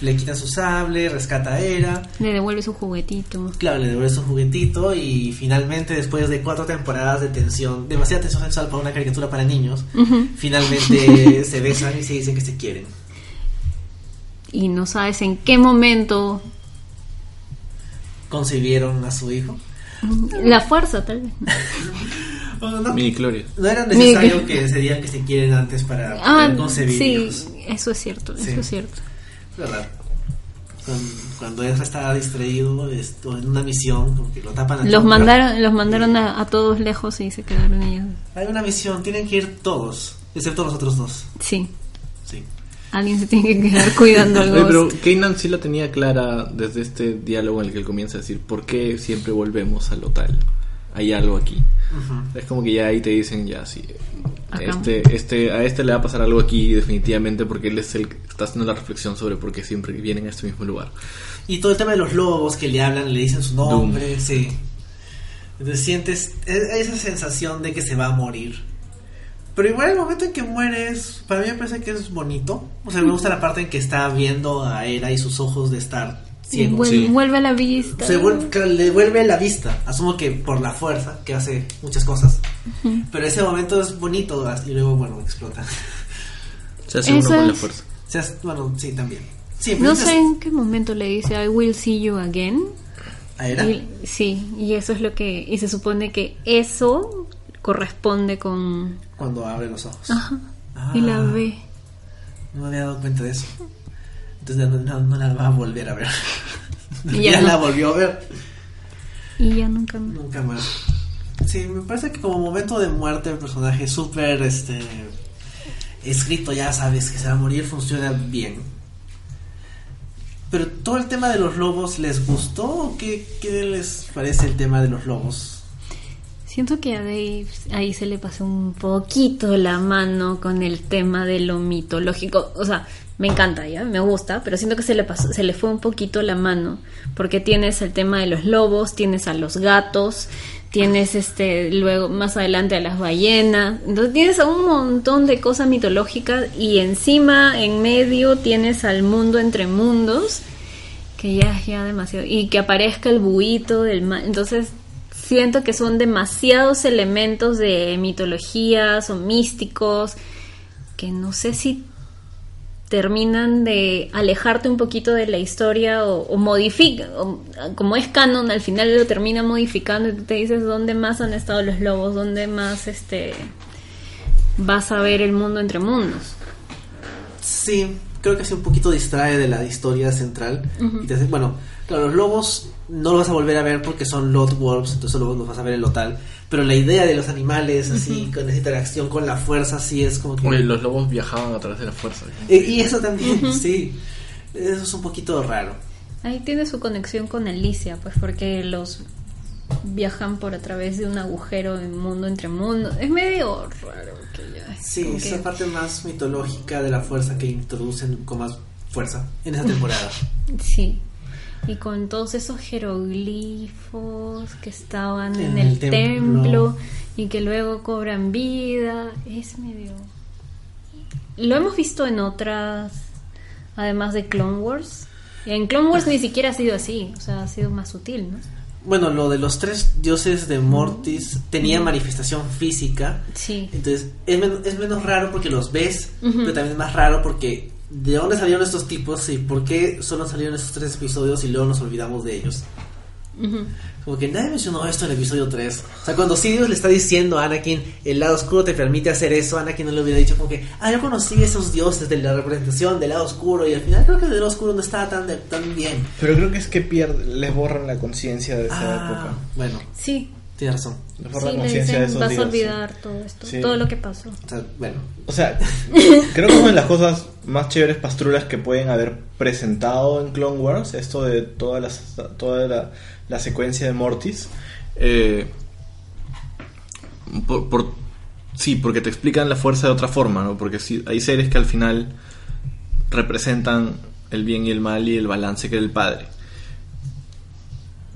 Le quitan su sable, rescata a Era. Le devuelve su juguetito. Claro, le devuelve su juguetito y finalmente después de cuatro temporadas de tensión, demasiada tensión sexual para una caricatura para niños, finalmente se besan y se dicen que se quieren. Y no sabes en qué momento Concebieron a su hijo. la fuerza, tal vez. Bueno, no, Mini Gloria. No era necesario que se digan que se quieren antes para Ah, poder concebir sí, hijos. eso es cierto, Sí. eso es cierto. Cuando Ezra estaba distraído esto, en una misión, como que lo tapan al Los mandaron, los mandaron a, a todos lejos y se quedaron ellos. Hay una misión, tienen que ir todos, excepto los otros dos. Sí. Alguien se tiene que quedar cuidando al Oye, pero ghost. Kanan sí la tenía clara desde este diálogo en el que él comienza a decir, ¿por qué siempre volvemos a lo tal? Hay algo aquí. Ujú. Es como que ya ahí te dicen, ya sí, Acá. este, este, a este le va a pasar algo aquí definitivamente porque él es el que está haciendo la reflexión sobre por qué siempre vienen a este mismo lugar. Y todo el tema de los lobos que le hablan, le dicen su nombre, sí. Entonces sientes esa sensación de que se va a morir. Pero igual el momento en que mueres, para mí me parece que es bonito. O sea, me gusta la parte en que está viendo a Era y sus ojos de estar ciego. Vuel- Sí. Vuelve a la vista. Se vuelve- le vuelve la vista. Asumo que por la fuerza, que hace muchas cosas. Pero ese momento es bonito y luego, bueno, explota. Se hace uno Eso con la es- fuerza. Bueno, sí, también. Sí, No pero sé en qué momento le dice I will see you again. ¿Ah, era? Y- sí, y eso es lo que. Y se supone que eso corresponde con. Cuando abre los ojos. Ajá. Ah. Y la ve. No me había dado cuenta de eso. Entonces no, no- no la va a volver a ver. Y ya ya no. la volvió a ver. Y ya nunca más. Nunca más. Sí, me parece que como momento de muerte el personaje súper este escrito, ya sabes que se va a morir, funciona bien. Pero todo el tema de los lobos, ¿les gustó o qué, qué les parece el tema de los lobos? Siento que a Dave ahí se le pasó un poquito la mano con el tema de lo mitológico. O sea, me encanta ya, me gusta, pero siento que se le pasó, se le fue un poquito la mano. Porque tienes el tema de los lobos, tienes a los gatos, tienes este, luego más adelante a las ballenas. Entonces tienes a un montón de cosas mitológicas y encima, en medio, tienes al mundo entre mundos que ya es ya demasiado y que aparezca el buito del entonces siento que son demasiados elementos de mitologías o místicos que no sé si terminan de alejarte un poquito de la historia o, o modifican o- como es canon al final lo termina modificando y tú te dices dónde más han estado los lobos dónde más este vas a ver el mundo entre mundos Sí, creo que sí un poquito distrae de la historia central. Y te hace- bueno, claro, los lobos no los vas a volver a ver porque son lot wolves, entonces solo los vas a ver en lo tal. Pero la idea de los animales, así, con esa interacción con la fuerza, sí es como que... Oye, los lobos viajaban a través de la fuerza. Eh, y eso también, sí. Eso es un poquito raro. Ahí tiene su conexión con Alicia, pues porque los viajan por a través de un agujero en mundo entre mundos. Es medio raro que ya. Sí, esa que- parte más mitológica de la fuerza que introducen con más fuerza en esa temporada. Sí. Y con todos esos jeroglifos que estaban en, En el, el templo. templo. y que luego cobran vida, es medio... Lo hemos visto en otras, además de Clone Wars. En Clone Wars ni siquiera ha sido así, o sea, ha sido más sutil, ¿no? Bueno, lo de los tres dioses de Mortis tenía manifestación física. Sí. Entonces, es, men- es menos raro porque los ves, pero también es más raro porque ¿de dónde salieron estos tipos y por qué solo salieron estos tres episodios y luego nos olvidamos de ellos? Ujú. Como que nadie mencionó esto en el episodio 3. O sea, cuando Sidious le está diciendo a Anakin, el lado oscuro te permite hacer eso, Anakin no le hubiera dicho como que, ah, yo conocí esos dioses de la representación del lado oscuro y al final creo que el lado oscuro no estaba tan, de- tan bien. Pero creo que es que pierde, les borran la conciencia de esa Ah, época. bueno, Sí, tienes razón. Sí, le de esos vas a olvidar todo esto, Sí. todo lo que pasó. O sea, bueno, O sea, creo que una de las cosas más chéveres pastrulas que pueden haber presentado en Clone Wars, esto de toda, las, toda la, la secuencia de Mortis, Eh, por, por- sí, porque te explican la fuerza de otra forma, ¿no? Porque sí, hay seres que al final representan el bien y el mal y el balance que era el padre.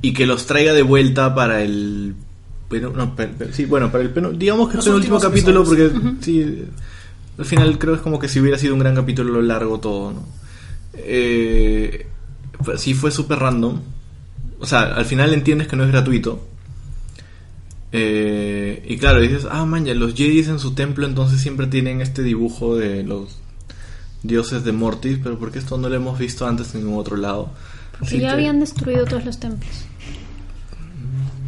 Y que los traiga de vuelta para el... Pero, no, sí, bueno, para el digamos que es el último capítulo porque sí, al final creo que es como que si hubiera sido un gran capítulo lo largo todo, ¿no? Eh, sí fue súper random. O sea, al final entiendes que no es gratuito. Eh, y claro, dices, ah, man, ya los Jedi en su templo entonces siempre tienen este dibujo de los dioses de Mortis, pero ¿por qué esto no lo hemos visto antes en ningún otro lado? Porque Así ya que- habían destruido todos los templos.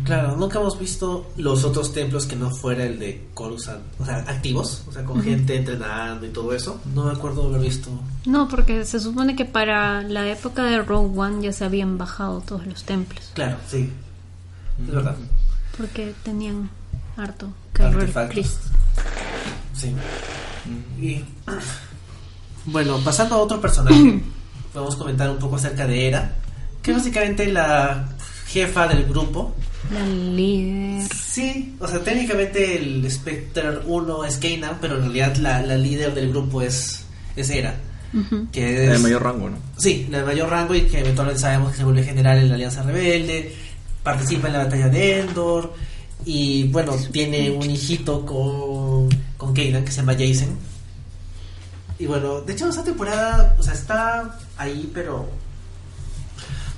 Claro, nunca hemos visto los otros templos que no fuera el de Coruscant, o sea, activos, o sea, con gente entrenando y todo eso. No me acuerdo haber visto. No, porque se supone que para la época de Rogue One ya se habían bajado todos los templos. Claro, sí. Es verdad. Porque tenían harto Artefactos. Sí. Y bueno, pasando a otro personaje, podemos comentar un poco acerca de Era, que es básicamente la jefa del grupo. La líder. Sí, o sea, técnicamente el Spectre 1 es Kanan, pero en realidad la, la líder del grupo es, es Era. Ujú. Que La es, de mayor rango, ¿no? Sí, la de mayor rango y que eventualmente sabemos que se vuelve general en la Alianza Rebelde, participa en la batalla de Endor y bueno, tiene un hijito con, con Kanan que se llama Jason. Y bueno, de hecho esa temporada, o sea, está ahí, pero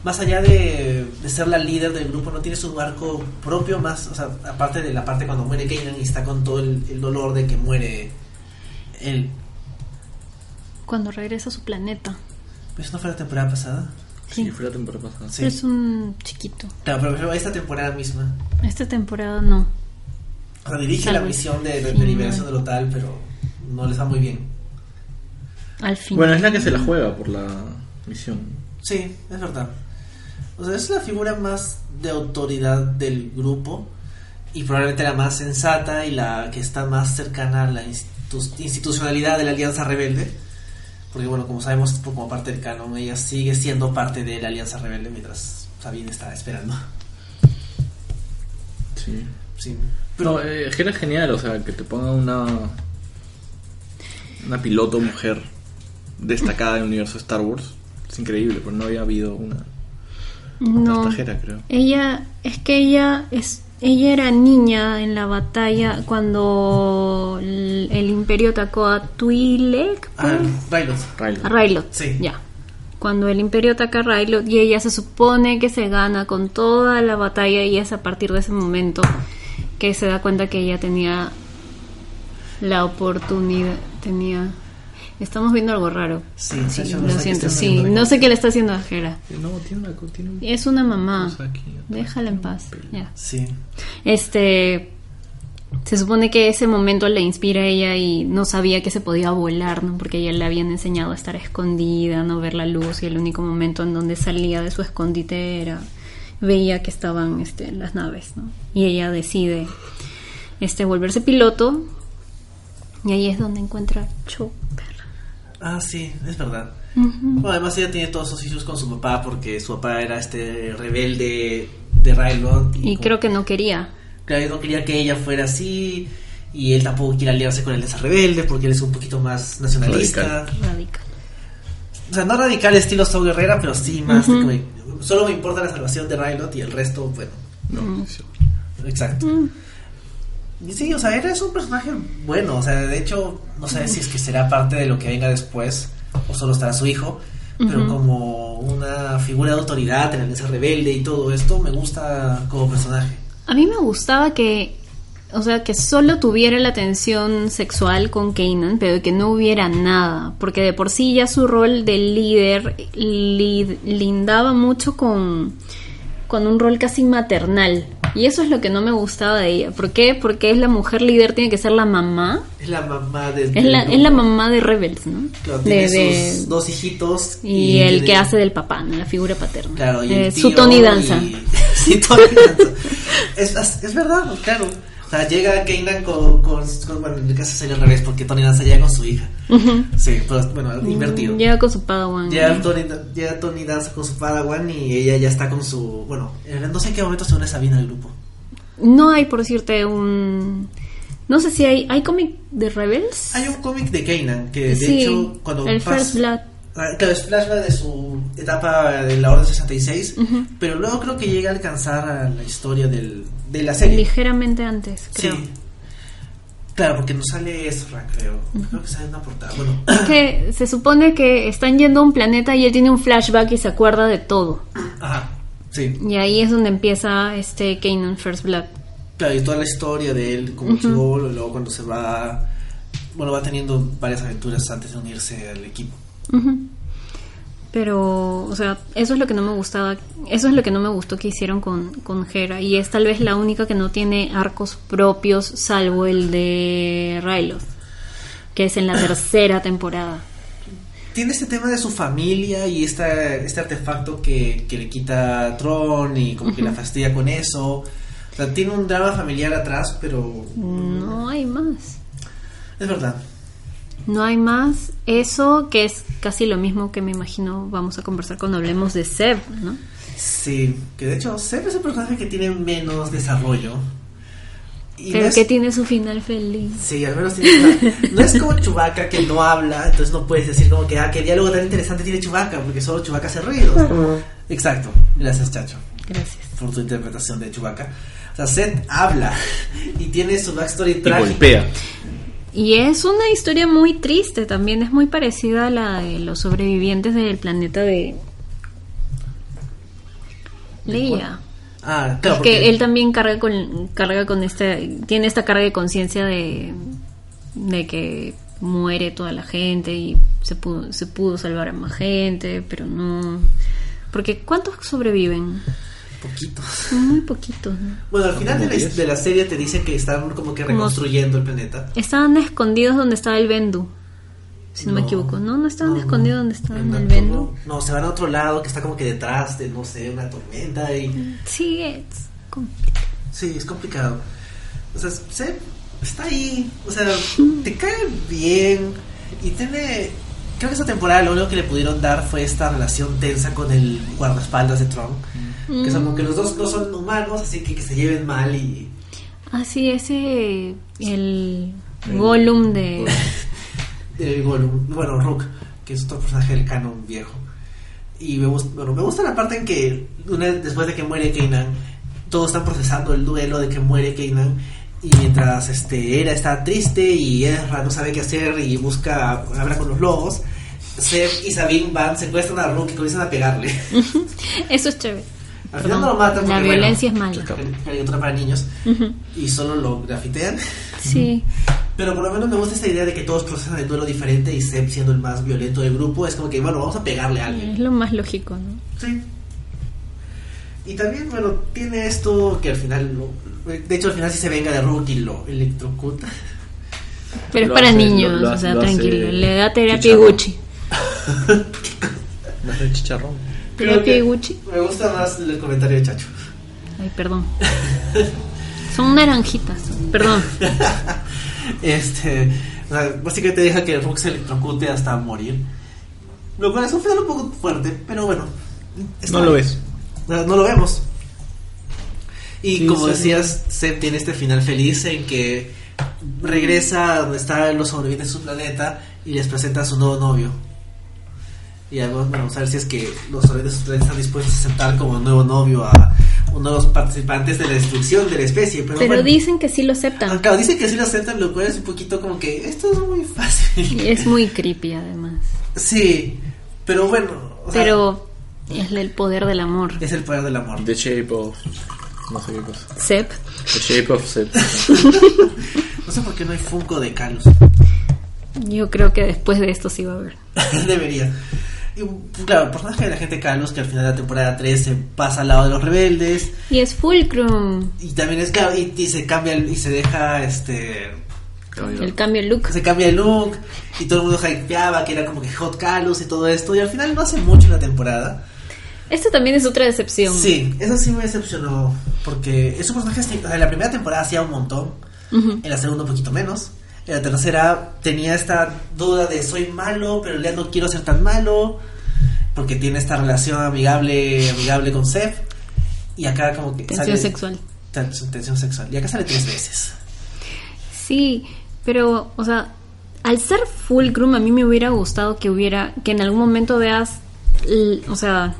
más allá de, de ser la líder del grupo, no tiene su arco propio más, o sea, aparte de la parte cuando muere Kanan y está con todo el, el dolor de que muere él. Cuando regresa a su planeta. ¿Eso no fue la temporada pasada? Sí, Sí. fue la temporada pasada. Sí. Es un chiquito. Claro, pero, pero esta temporada misma. Esta temporada no. O sea, dirige Tal la misión de, de- de liberación no. del Otal, pero no les va muy bien. Al fin. Bueno, es la que se la juega por la misión. Sí, es verdad. O sea, es la figura más de autoridad del grupo y probablemente la más sensata y la que está más cercana a la institu- institucionalidad de la Alianza Rebelde. Porque bueno, como sabemos, como parte del canon, ella sigue siendo parte de la Alianza Rebelde mientras Sabine está esperando. Sí. Sí. Pero eh, es que era genial, o sea, que te ponga una. Una piloto mujer destacada en el universo de Star Wars. Es increíble, pero no había habido una. No. Creo. Ella, es que ella es, ella era niña en la batalla cuando el, el Imperio atacó a Twi'lek, Ah, Rylot. A Rylot, Sí. ya. Cuando el Imperio ataca a Rylot y ella se supone que se gana con toda la batalla y es a partir de ese momento que se da cuenta que ella tenía la oportunidad, tenía. Estamos viendo algo raro. Sí, Sí, lo siento, sí, no sé qué le está haciendo a Hera. No, tiene una. Tiene un- Es una mamá. aquí. Déjala en paz. Sí. Este. Se supone que ese momento le inspira a ella y no sabía que se podía volar, ¿no? Porque ella le habían enseñado a estar escondida, no ver la luz y el único momento en donde salía de su escondite era veía que estaban este, las naves, ¿no? Y ella decide este volverse piloto y ahí es donde encuentra a Chopper. Ah, sí, es verdad. Bueno, además ella tiene todos sus issues con su papá porque su papá era este rebelde de Rylot. Y creo que no quería. Claro, no quería que ella fuera así y él tampoco quiere aliarse con el de esa rebelde porque él es un poquito más nacionalista. Radical. Radical. O sea, no radical estilo Saw Guerrera, pero sí más. me- solo me importa la salvación de Rylot y el resto, bueno. No, sí. Exacto. Sí, o sea, él es un personaje bueno. O sea, de hecho, no sé si es que será parte de lo que venga después o solo estará su hijo. Pero como una figura de autoridad alianza rebelde y todo esto, me gusta como personaje. A mí me gustaba que, o sea, que solo tuviera la tensión sexual con Kanan, pero que no hubiera nada, porque de por sí ya su rol de líder li- lindaba mucho con, con un rol casi maternal. Y eso es lo que no me gustaba de ella. ¿Por qué? Porque es la mujer líder, tiene que ser la mamá. Es la mamá de. Es la, es la mamá de Rebels, ¿no? Claro, De- tiene de- sus dos hijitos. y, el que hace del papá, ¿no? la figura paterna. Claro, y Eh, el su tío Tony Danza. y- sí, Tony Danza. Es, es verdad, claro. O sea, llega Kanan con, con, con- Bueno, en el caso sería al revés, porque Tony Danza llega con su hija. Sí, pero bueno, invertido. Llega con su Padawan. Llega Tony, llega Tony Danza con su Padawan y ella ya está con su. Bueno, eh, no sé en qué momento se une Sabina al grupo. No hay, por decirte, un... No sé si hay... ¿Hay cómic de Rebels? Hay un cómic de Kanan que, de Sí, hecho, cuando. el First Blood. Claro, es flashback de su etapa de la Orden 66, Ujú. pero luego creo que llega a alcanzar a la historia del, de la serie. Ligeramente antes, creo. Sí. Claro, porque no sale Ezra, creo. Creo que sale una portada. Bueno, Es que se supone que están yendo a un planeta y él tiene un flashback y se acuerda de todo. ajá. Sí. Y ahí es donde empieza este Kanan First Blood. Claro, y toda la historia de él como Ujú. chibolo, y luego cuando se va. Bueno, va teniendo varias aventuras antes de unirse al equipo. Pero, o sea, eso es lo que no me gustaba. Eso es lo que no me gustó que hicieron con, con Hera. Y es tal vez la única que no tiene arcos propios, salvo el de Ryloth, que es en la tercera temporada. Tiene este tema de su familia y esta, este artefacto que, que le quita a Tron y como que la fastidia con eso. O sea, tiene un drama familiar atrás, pero No hay más. es verdad. No hay más. Eso que es casi lo mismo que me imagino vamos a conversar cuando hablemos de Seb, ¿no? Sí, que de hecho Seb es el personaje que tiene menos desarrollo. Y Pero no es- que tiene su final feliz. Sí, al menos tiene una- No es como Chubaca que no habla, entonces no puedes decir como que, ah, qué diálogo tan interesante tiene Chubaca, porque solo Chubaca hace ruidos. Exacto, gracias Chacho Gracias. por tu interpretación de Chubaca. O sea, Seth habla y tiene su backstory Y trágica. golpea. Y es una historia muy triste, también es muy parecida a la de los sobrevivientes del planeta de Leia. Ah, claro. Porque porque- él también carga con, carga con este, tiene esta carga de conciencia de, de que muere toda la gente y se pudo, se pudo salvar a más gente, pero no. Porque ¿cuántos sobreviven? Poquitos. Muy poquitos. ¿no? Bueno, al final de Como la, de la serie te dicen que están como que reconstruyendo el planeta. Estaban escondidos donde estaba el Bendu. Si no, me No. equivoco. No, no estaban No, escondidos no. donde estaba el Bendu. No, no, se van a otro lado que está como que detrás de, no sé, una tormenta y... Sí, es com- Sí, es complicado. O sea, se, está ahí, o sea, te cae bien y tiene... Creo que esta temporada lo único que le pudieron dar fue esta relación tensa con el guardaespaldas de Tron. Que son como que los dos no son humanos, así que que se lleven mal y... Ah, sí, ese. El Gollum de. el Gollum, bueno, Rook, que es otro personaje del canon viejo. Y me gusta, bueno, me gusta la parte en que una, después de que muere Kanan, todos están procesando el duelo de que muere Kanan. Y mientras este Era está triste y Ezra no sabe qué hacer y busca, habla con los lobos, Seb y Sabine van, secuestran a Rook y comienzan a pegarle. Eso es chévere. Al final no lo matan La porque, bueno, violencia es mala. caricatura para niños y solo lo grafitean. Sí. Pero por lo menos me gusta esta idea de que todos procesan el duelo diferente y Seb siendo el más violento del grupo es como que, bueno, vamos a pegarle a Es alguien. lo más lógico, ¿no? Sí. Y también, bueno, tiene esto que al final, lo- de hecho al final sí se venga de Rook y lo electrocuta. Pero es para hace- niños, lo- lo o sea, tranquilo. Le da terapia chicharrón. Gucci. No es el chicharrón. Creo que Gucci. Me gusta más el comentario de Chacho. Ay, perdón. Son naranjitas. Perdón. Este, o sea, básicamente deja que Rook se electrocute hasta morir. Lo cual es un final un poco fuerte, pero bueno. No lo ves. No, no lo vemos. Y Sí, como sí. decías, Seb tiene este final feliz en que regresa a donde están los sobrevivientes de su planeta y les presenta a su nuevo novio. Y además, bueno, vamos a ver si es que los planeta están dispuestos a sentar como nuevo novio a uno de los participantes de la destrucción de la especie. Pero, Pero bueno, dicen que sí lo ah, aceptan. claro, dicen que sí lo aceptan, lo cual es un poquito como que esto es muy fácil. Y es muy creepy, además. Sí, pero bueno. o sea, Pero es el poder del amor. es el poder del amor. The Shape of. No sé qué cosa. Sep. The Shape of Set. No sé por qué no hay Funko de Carlos. Yo creo que después de esto sí va a haber. Debería. Y claro, el personaje de la gente Carlos que al final de la temporada 3 se pasa al lado de los rebeldes Y es Fulcrum. y también es claro, y, y se cambia el- y se deja este El cambio de look. se cambia el look y todo el mundo hypeaba que era como que Hot Carlos y todo esto y al final no hace mucho en la temporada. Esto también es otra decepción. Sí, eso sí me decepcionó porque es un personaje o sea, en la primera temporada hacía un montón, en la segunda un poquito menos. La tercera tenía esta duda de soy malo, pero ya no quiero ser tan malo. Porque tiene esta relación amigable amigable con Seth. Y acá como que Tensión sale... sexual. Ten- Tensión sexual. Y acá sale tres veces. Sí, pero, o sea, al ser Fulcrum, a mí me hubiera gustado que hubiera, que en algún momento veas, o sea,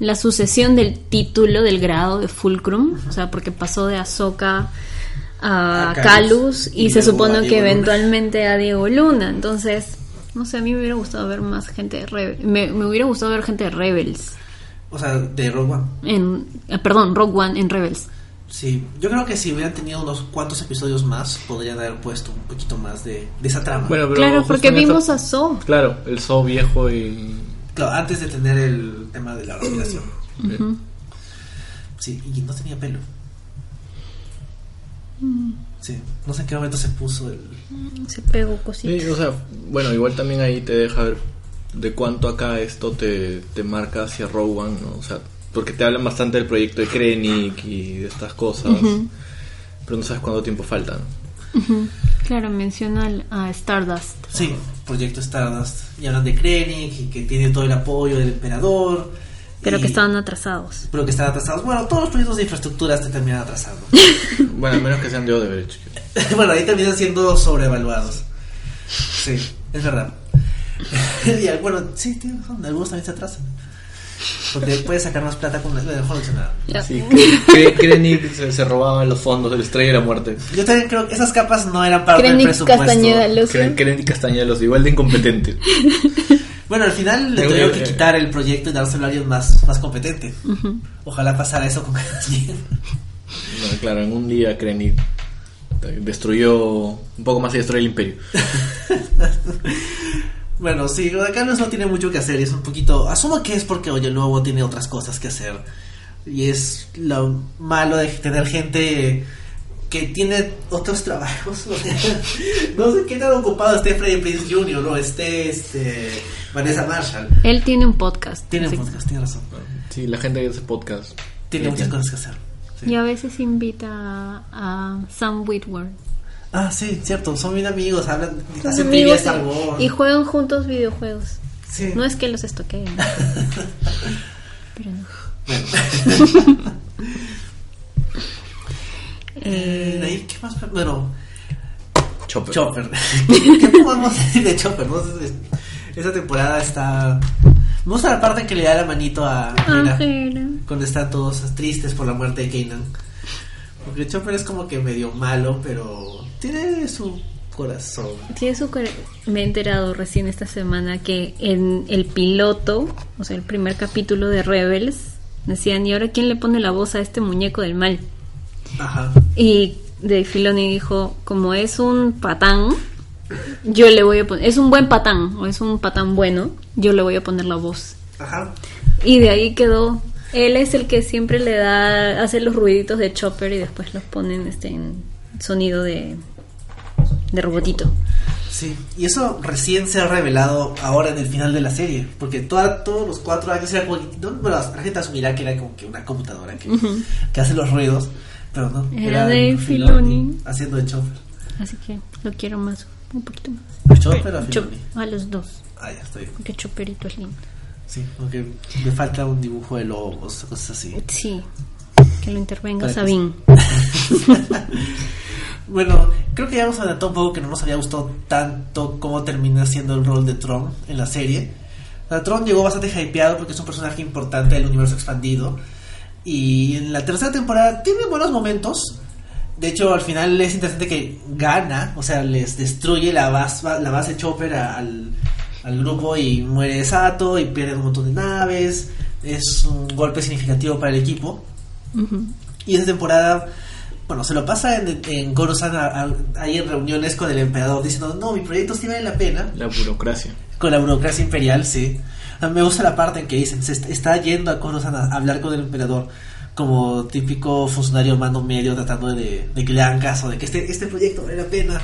la sucesión del título del grado de Fulcrum, o sea, porque pasó de Ahsoka a, A Calus y, y se supone que Diego Luna. eventualmente a Diego Luna, entonces, no sé, a mí me hubiera gustado ver más gente de Rebels, me, me hubiera gustado ver gente de Rebels, O sea, de Rogue One. en, eh, perdón, Rogue One en Rebels. Sí, yo creo que si hubieran tenido unos cuantos episodios más, podrían haber puesto un poquito más de, de esa trama. Bueno, pero Claro, porque esta- vimos a So. Claro, el So viejo y. Claro, antes de tener el tema de la respiración. Ujú. Sí, y no tenía pelo. Mm. Sí, no sé en qué momento se puso el... Se pegó cositas. Sí, o sea, bueno, igual también ahí te deja ver de cuánto acá esto te, te marca hacia One, ¿no? O sea, porque te hablan bastante del proyecto de Krennic y de estas cosas, pero no sabes cuánto tiempo falta, ¿no? Claro, menciona al- a Stardust. Sí, Proyecto Stardust. Y hablan de Krennic y que tiene todo el apoyo del emperador. Pero y- que estaban atrasados. Pero que están atrasados. Bueno, todos los proyectos de infraestructura te terminan atrasando. Bueno, a menos que sean de Odebrecht. bueno, ahí terminan siendo sobrevaluados. Sí, es verdad. y bueno, sí, razón. Algunos también se atrasan. Porque puedes sacar más plata con la mejor nada. Sí, Kre- Krennic se, se robaban los fondos del Estrella de la Muerte. Yo también creo que esas capas no eran parte del Krennic presupuesto. Castañeda Krennic Castañelos, igual de incompetente. Bueno, al final le tuvieron que eh. quitar el proyecto y dárselo a alguien más, más competente. Ujú. Ojalá pasara eso con alguien. No, claro, en un día Krennic destruyó un poco más y destruyó el imperio. Bueno, sí, acá no tiene mucho que hacer. y Es un poquito. Asumo que es porque Oye el Nuevo tiene otras cosas que hacer. Y es lo malo de tener gente que tiene otros trabajos. no sé qué tan ocupado esté Freddie Prince Jr. o esté este, Vanessa Marshall. Él tiene un podcast. Tiene un podcast, tiene razón. Sí, la gente que hace podcast. Tiene muchas tiene. cosas que hacer. sí. Y a veces invita a, Sam Whitworth. Ah, sí, cierto. Son bien amigos. Hablan, Son hacen amigos y, juegan juntos videojuegos. Sí. No es que los estoqueen. Pero no. Eh, de ahí, ¿qué más? Bueno, Chopper. Chopper. ¿Qué, qué podemos decir de Chopper? no? Esa temporada está. Me gusta la parte en que le da la manito a Hera Ángela. cuando están todos tristes por la muerte de Kanan. Porque Chopper es como que medio malo, pero tiene su corazón. Tiene su cor- Me he enterado recién esta semana que en el piloto, o sea, el primer capítulo de Rebels, decían, ¿y ahora quién le pone la voz a este muñeco del mal? Ajá. Y de Filoni dijo, como es un patán, yo le voy a poner, es un buen patán, o es un patán bueno, yo le voy a poner la voz. Ajá. Y de ahí quedó. Él es el que siempre le da, hace los ruiditos de Chopper y después los ponen este, en sonido de, de robotito. Sí, y eso recién se ha revelado ahora en el final de la serie, porque toda, todos los cuatro años era como no, bueno, la gente asumirá que era como que una computadora que, que hace los ruidos, pero no, Era era Dave Filoni Filoni. haciendo de Chopper. Así que lo quiero más, un poquito más. Chopper o Filoni. Chop- a los dos, Ah, ya estoy. porque Chopperito es lindo. Sí, aunque me falta un dibujo de lobos, cosas así. Sí, que lo intervenga Sabine. Bueno, creo que ya hemos adelantado un poco que no nos había gustado tanto cómo termina siendo el rol de Tron en la serie. O sea, Tron llegó bastante hypeado porque es un personaje importante del universo expandido. Y en la tercera temporada tiene buenos momentos. De hecho, al final es interesante que gana, o sea, les destruye la base, la base Chopper a- al, al grupo y muere Sato y pierden un montón de naves. Es un golpe significativo para el equipo. Y esa temporada, bueno, se lo pasa en, en Coruscant ahí en reuniones con el emperador diciendo, no, mi proyecto sí vale la pena. La burocracia. Con la burocracia imperial, sí. Me gusta la parte en que dicen, se est- está yendo a Coruscant a hablar con el emperador como típico funcionario mando medio tratando de, de que le hagan caso, de que este, este proyecto vale la pena.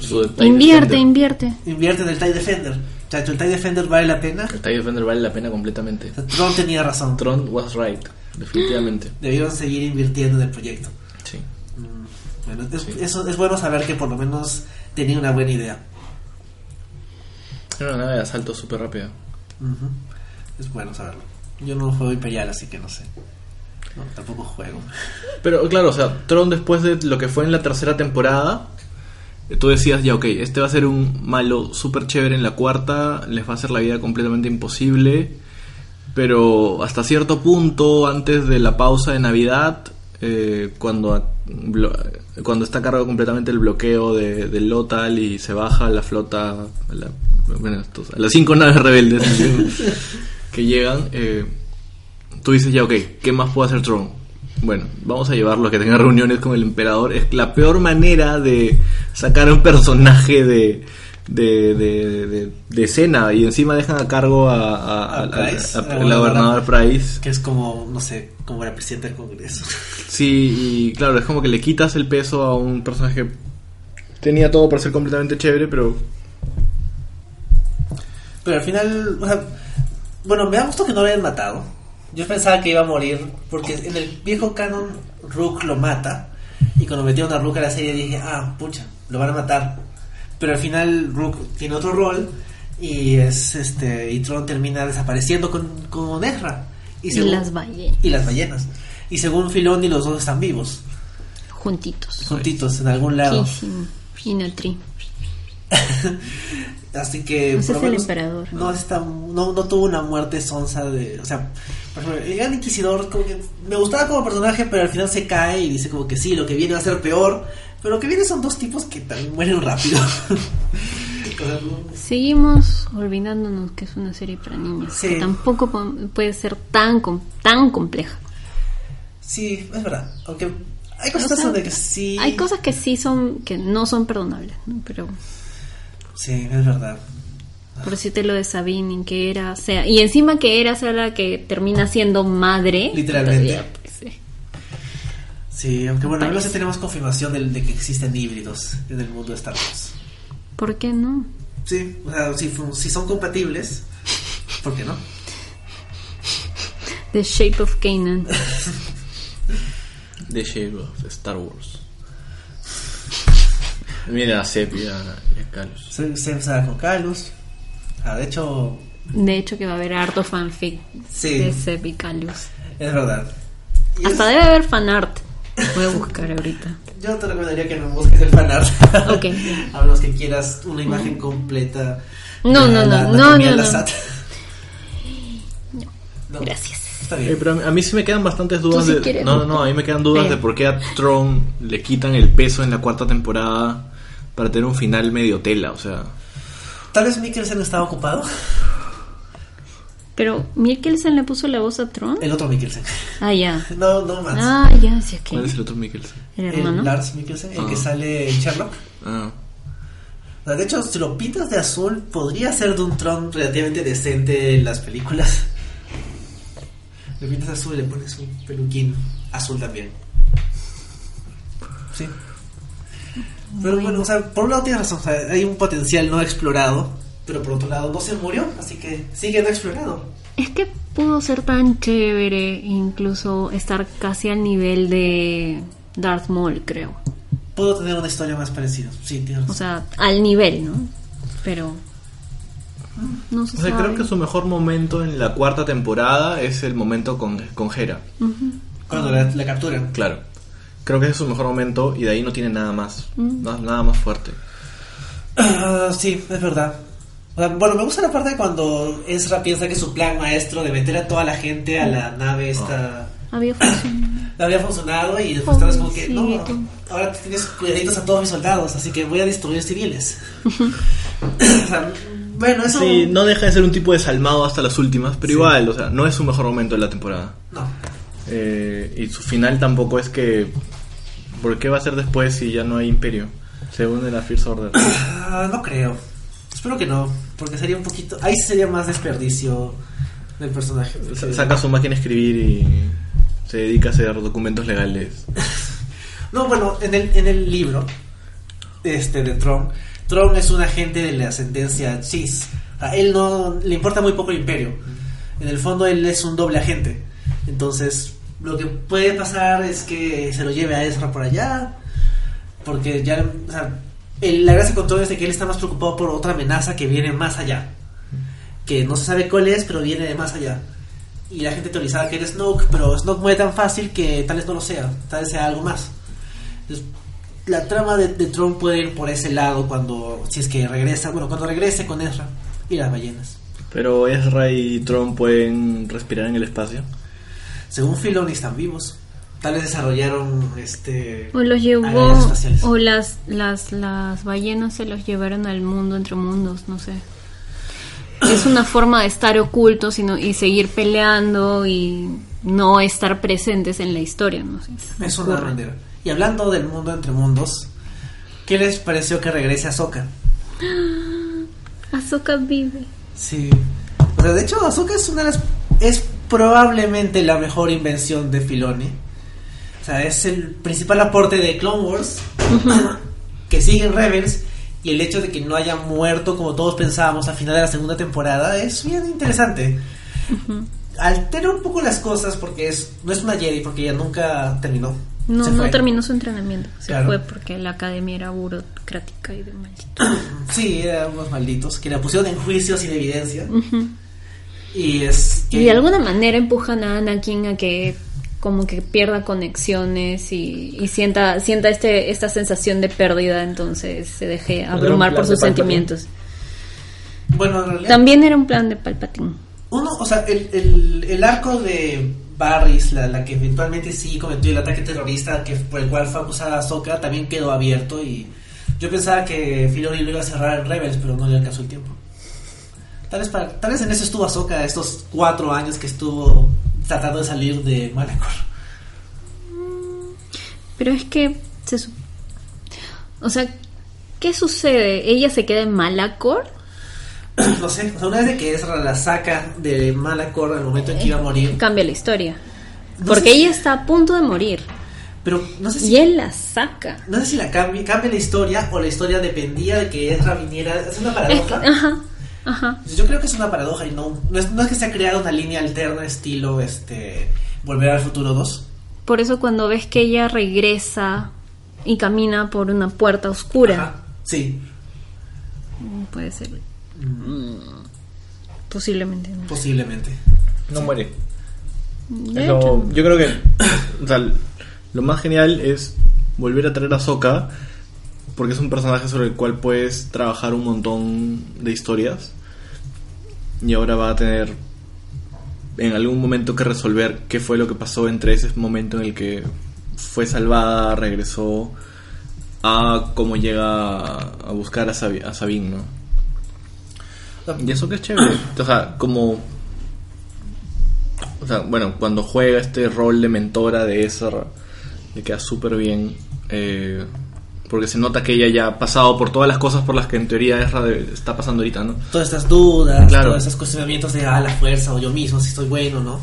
Invierte, Defender. invierte. Invierte en el TIE Defender. Chacho, el TIE Defender vale la pena. El TIE Defender vale la pena completamente. O sea, Tron tenía razón. Tron was right. Definitivamente. Debieron seguir invirtiendo en el proyecto. Sí. Mm, Bueno, es, Sí. eso, es bueno saber que por lo menos tenía una buena idea. Era una nave de asalto súper rápida. Es bueno saberlo. Yo no juego Imperial, así que no sé. Tampoco juego. Pero claro, o sea, Tron después de lo que fue en la tercera temporada, eh, tú decías, ya, ok, este va a ser un malo súper chévere en la cuarta, les va a hacer la vida completamente imposible, pero hasta cierto punto, antes de la pausa de Navidad, eh, cuando, cuando está a cargo completamente el bloqueo de, del Lotal y se baja la flota, bueno, estos- a las cinco naves rebeldes que llegan, eh, tú dices ya, ok, ¿qué más puede hacer Tron? Bueno, vamos a llevarlo a que tenga reuniones con el emperador. Es la peor manera de sacar a un personaje de, de, de, de- de escena y encima dejan a cargo a, a- A Price, a- la la gobernadora Price. Que es como, no sé, como la presidenta del Congreso. Sí, y claro, es como que le quitas el peso a un personaje que tenía todo para ser completamente chévere, pero Pero al final, o sea, bueno, me da gusto que no lo hayan matado. Yo pensaba que iba a morir, porque en el viejo canon Rook lo mata. Y cuando metieron a Rook a la serie dije, ah, pucha, lo van a matar. Pero al final Rook tiene otro rol y es este y Tron termina desapareciendo con, con Ezra. Y según- las ballenas, y las ballenas. Y según Filoni los dos están vivos, juntitos. juntitos en algún lado. Kissing, Inatri. Así que por es el emperador. No, está, no, no tuvo una muerte sonsa de. O sea, por ejemplo, el gran inquisidor, como que me gustaba como personaje, pero al final se cae y dice como que sí, lo que viene va a ser peor. Pero lo que viene son dos tipos que también mueren rápido. O Seguimos olvidándonos que es una serie para niños. Sí. Que tampoco po- puede ser tan, tan compleja. sí, es verdad. Aunque hay O cosas sea, donde que sí. Hay cosas que sí son, que no son perdonables, ¿no? Pero Sí, es verdad. por decirte lo de Sabine, que era, sea, y encima que era sea la que termina siendo madre. Literalmente. todavía, pues, sí. Sí, aunque bueno, al menos Parece. tenemos confirmación del- de, que existen híbridos en el mundo de Star Wars. ¿Por qué no? Sí, o sea, si, si son compatibles, ¿por qué no? The Shape of Canaan. The Shape of Star Wars. Mira a Sep y a, Carlos. Se, se empezaba con Carlos. Ah, de hecho, De hecho que va a haber harto fanfic Sí. de Seb y Calus. es verdad. Y Hasta es- debe haber fanart. Voy a buscar ahorita. yo te recomendaría que no busques el fanart. Ok. a menos que quieras una imagen completa. No, no, no, no, no, no. Lasat. No. Gracias. Está Eh, pero a mí- a mí sí me quedan bastantes dudas sí de... quieres, no, no, ¿no? a mí me quedan dudas de por qué a Tron le quitan el peso en la cuarta temporada para tener un final medio tela, o sea... Tal vez Mikkelsen estaba ocupado. Pero Mikkelsen le puso la voz a Tron. El otro Mikkelsen. Ah, ya. No, no más. Ah, ya, sí, ¿Cuál es el otro Mikkelsen? El el hermano. Lars Mikkelsen, el que Ah. sale en Sherlock. Ah, de hecho, si lo pintas de azul, podría ser de un Tron relativamente decente en las películas. Le pintas azul y le pones un peluquín azul también. Sí. Pero bueno, o sea, por un lado tienes razón, o sea, hay un potencial no explorado, pero por otro lado no se murió, así que sigue no explorado. Es que pudo ser tan chévere, incluso estar casi al nivel de Darth Maul, creo. Puedo tener una historia más parecida, sí, tienes O razón. sea, al nivel, ¿no? Pero. No se o sea, sabe. creo que su mejor momento en la cuarta temporada es el momento con, con Hera. Cuando la, la capturan. Claro. Creo que ese es su mejor momento y de ahí no tiene nada más. Na- Nada más fuerte. Ah, sí, es verdad. O sea, bueno, me gusta la parte de cuando Ezra piensa que su plan maestro de meter a toda la gente a la nave esta Había funcionado. había funcionado y después estabas como que no, ahora tienes cuidaditos a todos mis soldados, así que voy a destruir civiles. o sea, bueno, eso Sí, no deja de ser un tipo desalmado hasta las últimas, pero igual, o sea, no es su mejor momento de la temporada. no. Eh, y su final tampoco es que... ¿Por qué va a ser después si ya no hay imperio? Se une la First Order. Ah, no creo. Espero que no, porque sería un poquito ahí sería más desperdicio del personaje. Sa- Saca su máquina a escribir y se dedica a hacer documentos legales. No, bueno, en el, en el libro este de Tron, Tron es un agente de la ascendencia Cis. A él no le importa muy poco el imperio. En el fondo él es un doble agente. Entonces, lo que puede pasar es que se lo lleve a Ezra por allá. Porque ya, o sea, la gracia con Tron es de que él está más preocupado por otra amenaza que viene más allá. Que no se sabe cuál es, pero viene de más allá. Y la gente teorizaba que era Snoke, pero Snoke muere tan fácil que tal vez no lo sea, tal vez sea algo más. Entonces, la trama de, de Tron puede ir por ese lado cuando, si es que regresa, bueno, cuando regrese con Ezra y las ballenas. Pero Ezra y Tron pueden respirar en el espacio. Según Filoni están vivos. Tal vez desarrollaron este O los llevó, o las, las, las ballenas se los llevaron al mundo entre mundos, no sé. Es una forma de estar ocultos y, no- y seguir peleando y no estar presentes en la historia, no sé. Es una bandera. Y hablando del mundo entre mundos, ¿qué les pareció que regrese Ahsoka? Ahsoka vive. Sí. O sea, de hecho, Ahsoka es una de las. Es probablemente la mejor invención de Filoni. O sea, es el principal aporte de Clone Wars. que sigue en Rebels. Y el hecho de que no haya muerto como todos pensábamos al final de la segunda temporada es bien interesante. Altera un poco las cosas porque es no es una Jedi, porque ella nunca terminó. No, Se no fue. terminó su entrenamiento. Se Claro. fue porque la academia era burocrática y de maldito. Sí, eran unos malditos que la pusieron en juicio sin evidencia. Y es. Y de alguna manera empujan a Anakin a que como que pierda conexiones y, y sienta sienta este esta sensación de pérdida, entonces se deje abrumar por sus sentimientos. Bueno, en realidad. También era un plan de Palpatine. Uno, o sea, el, el, el arco de Barris, la, la que eventualmente sí cometió el ataque terrorista que por el cual fue acusada Ahsoka, también quedó abierto y Yo pensaba que Filoni lo iba a cerrar en Rebels, pero no le alcanzó el tiempo. Tal vez, tal vez en eso estuvo Ahsoka estos cuatro años que estuvo tratando de salir de Malacor. Pero es que O sea, ¿qué sucede? ¿Ella se queda en Malacor? No sé, o sea, una vez de que Ezra la saca de Malacor al momento en que iba a morir. Cambia la historia. No Porque si- ella está a punto de morir. Pero no sé si Y él la saca. No sé si la cambia, cambia la historia o la historia dependía de que Ezra viniera. Es una Es que- paradoja. ajá, ajá. Yo creo que es una paradoja y no, no, es, no es que se ha creado una línea alterna estilo este Volver al Futuro 2. Por eso cuando ves que ella regresa y camina por una puerta oscura, Ajá, Sí, mm, puede ser. Mm, Posiblemente. no. posiblemente. No muere. Lo- yo creo que o sea, lo más genial es volver a traer a Sokka porque es un personaje sobre el cual puedes trabajar un montón de historias y ahora va a tener en algún momento que resolver qué fue lo que pasó entre ese momento en el que fue salvada, regresó a cómo llega a buscar a, Sabi- a Sabine, ¿no? Y eso que es chévere. O sea, como o sea, bueno, cuando juega este rol de mentora de Ezra, le queda súper bien. eh, porque se nota que ella ya ha pasado por todas las cosas por las que en teoría Ezra de- está pasando ahorita, ¿no? Todas estas dudas, Claro. todos esos cuestionamientos de ah, la fuerza o yo mismo, si estoy bueno, ¿no?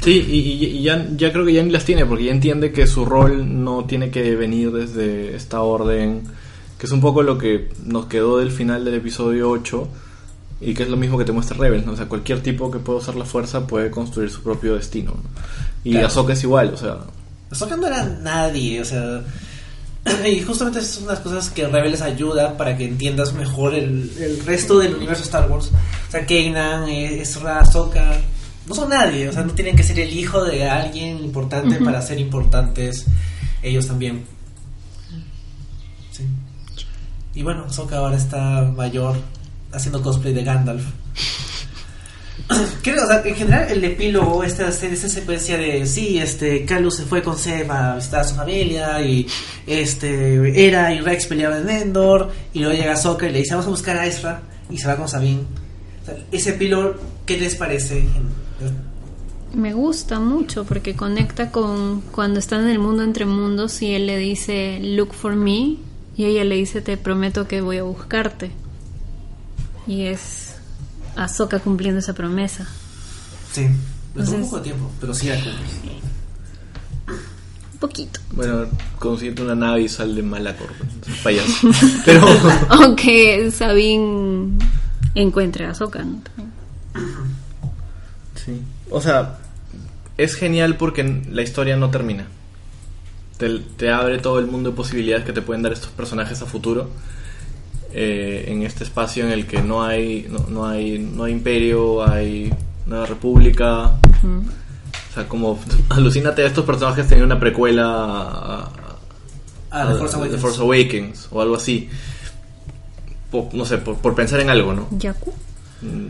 Sí, y ya, ya creo que ya ni las tiene, porque ya entiende que su rol no tiene que venir desde esta orden, que es un poco lo que nos quedó del final del episodio 8, y que es lo mismo que te muestra Rebels, ¿no? O sea, cualquier tipo que pueda usar la fuerza puede construir su propio destino, ¿no? Y Claro. Ahsoka es igual, o sea... Ahsoka no era nadie, o sea. Y justamente esas son las cosas que Rebels ayuda para que entiendas mejor el, el resto del universo Star Wars. O sea, Kanan, eh, Ezra, Ahsoka, no son nadie, o sea, no tienen que ser el hijo de alguien importante para ser importantes ellos también. Sí. Y bueno, Ahsoka ahora está mayor haciendo cosplay de Gandalf. Creo, o sea, en general el epílogo, esta, esta secuencia de sí, este, Carlos se fue con Seb a visitar a su familia y este, Era y Rex peleaban en Endor y luego llega Sokka y le dice vamos a buscar a Ezra y se va con Sabine. O sea, ese epílogo, ¿qué les parece? me gusta mucho porque conecta con cuando están en el mundo entre mundos y él le dice look for me y ella le dice te prometo que voy a buscarte. Y es Ahsoka cumpliendo esa promesa. Sí, Entonces- un poco de tiempo, pero sí la cumple. Un poquito. Bueno, consiguiente una nave y sal de Malacor. pues, Payaso. Pero. Aunque Sabine encuentre a Ahsoka. ¿no? Sí. O sea, es genial porque la historia no termina. Te, te abre todo el mundo de posibilidades que te pueden dar estos personajes a futuro. Eh, en este espacio en el que no hay, no, no hay, no hay imperio, hay nueva república. Mm. O sea, como alucínate a estos personajes teniendo una precuela a, Ah, The Force a- Awakens. The Force Awakens o algo así. Po- no sé, por, por pensar en algo, ¿no? Yaku. Mm,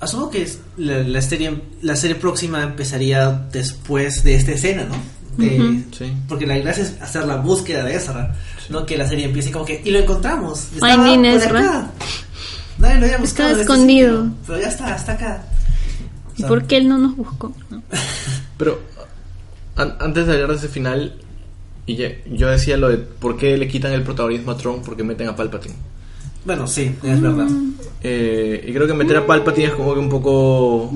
Asumo que la serie la serie próxima empezaría después de esta escena, ¿no? De-. Sí. Porque la gracia es hacer la búsqueda de Ezra, no que la serie empiece como que y lo encontramos. Estaba por Ezra. acá. Nadie lo había buscado. Está escondido. sitio, pero ya está, está acá. O ¿Y por qué él no nos buscó? ¿No? Pero an- antes de hablar de ese final, y ya- yo decía lo de por qué le quitan el protagonismo a Tron porque meten a Palpatine. Bueno, sí, es verdad. Eh, y creo que meter a Palpatine es como que un poco. O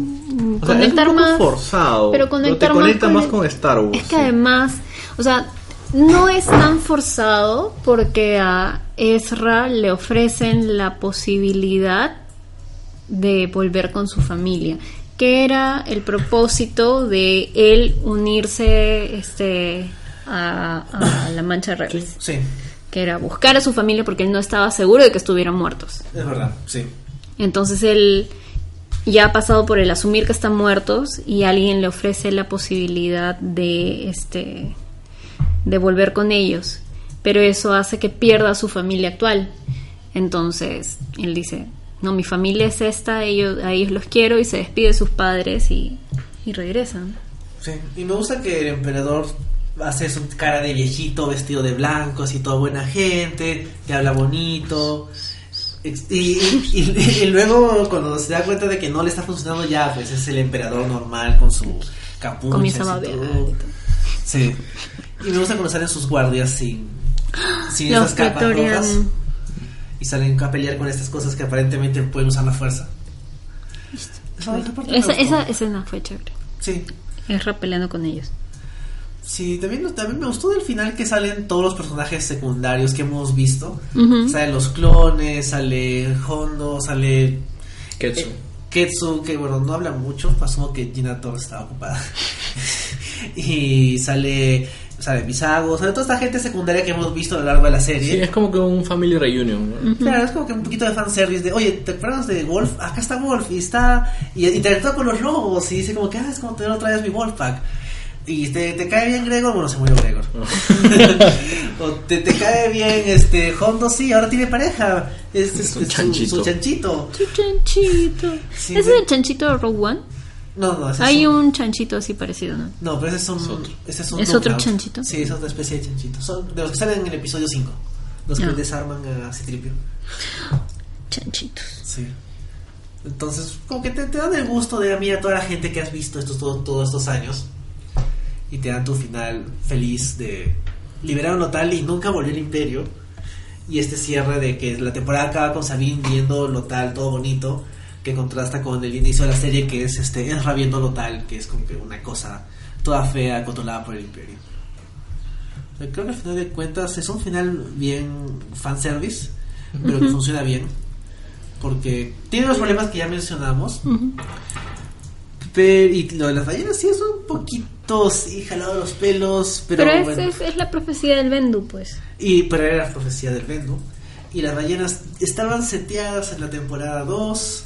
sea, es Conectar un poco más- forzado. pero conectar te más conecta con más con Star Wars. Es que sí. además, o sea, no es tan forzado porque a Ezra le ofrecen la posibilidad de volver con su familia, que era el propósito de él unirse este a, a la Mancha Rebels, Sí, que era buscar a su familia porque él no estaba seguro de que estuvieran muertos. es verdad, sí. Entonces él ya ha pasado por el asumir que están muertos y alguien le ofrece la posibilidad de este de volver con ellos, pero eso hace que pierda a su familia actual. Entonces él dice, no, mi familia es esta, ellos, a ellos los quiero y se despide de sus padres y, y regresan. Sí, y me gusta que el emperador hace su cara de viejito vestido de blanco, así todo buena gente, que habla bonito. Y, y- y- y luego cuando se da cuenta de que no le está funcionando ya, pues es el emperador normal con su capucha. Babear todo. y todo. Sí. Y me gusta conocer a sus guardias sin, sin Los esas capas rojas. Y salen a pelear con estas cosas que aparentemente pueden usar la fuerza. Esa, esa escena fue chévere. Sí. Es peleando con ellos. Sí, también, también me gustó del final que salen todos los personajes secundarios que hemos visto. Ujú. Salen los clones, sale Hondo, sale Ketsu. eh, Ketsu, que bueno, no habla mucho, asumo que Gina Torres estaba ocupada. y sale, sale Misago, sale toda esta gente secundaria que hemos visto a lo largo de la Sí, serie. es como que un family reunion. ¿no? Claro, es como que un poquito de fanservice de, oye, ¿te acuerdas de Wolf? Acá está Wolf y está, y interactúa con los lobos y dice como que, ah, es como tener otra vez mi Wolf Pack. Y te, te cae bien Gregor, bueno, se murió Gregor. o te, te cae bien este Hondo, sí, ahora tiene pareja. Es, es- chanchito. su chanchito. Su chanchito. Sí, ¿Ese es el chanchito de Rogue One? No, no, ese Hay es un... un chanchito así parecido, ¿no? No, pero ese es un... Es otro. ese es un ¿Es otro chanchito? Sí, es otra especie de chanchito. Son de los que salen en el episodio 5. Los que Ah. desarman a Citripio. Chanchitos. Sí. Entonces, como que te, te dan el gusto de mira toda la gente que has visto estos todo- todos estos años y te dan tu final feliz de liberaron Lotal y nunca volvió el Imperio y este cierre de que la temporada acaba con Sabine viendo Lotal todo bonito que contrasta con el inicio de la serie que es este Ezra viendo Lotal que es como que una cosa toda fea controlada por el Imperio. O sea, Creo que al final de cuentas es un final bien fanservice, pero que funciona bien porque tiene los problemas que ya mencionamos. Pero, y lo de las ballenas sí es un poquito sí, jalado los pelos, pero, Pero, es, bueno. es, es la profecía del Bendu, pues. Y, pero era la profecía del Vendu. Y las ballenas estaban seteadas en la temporada 2.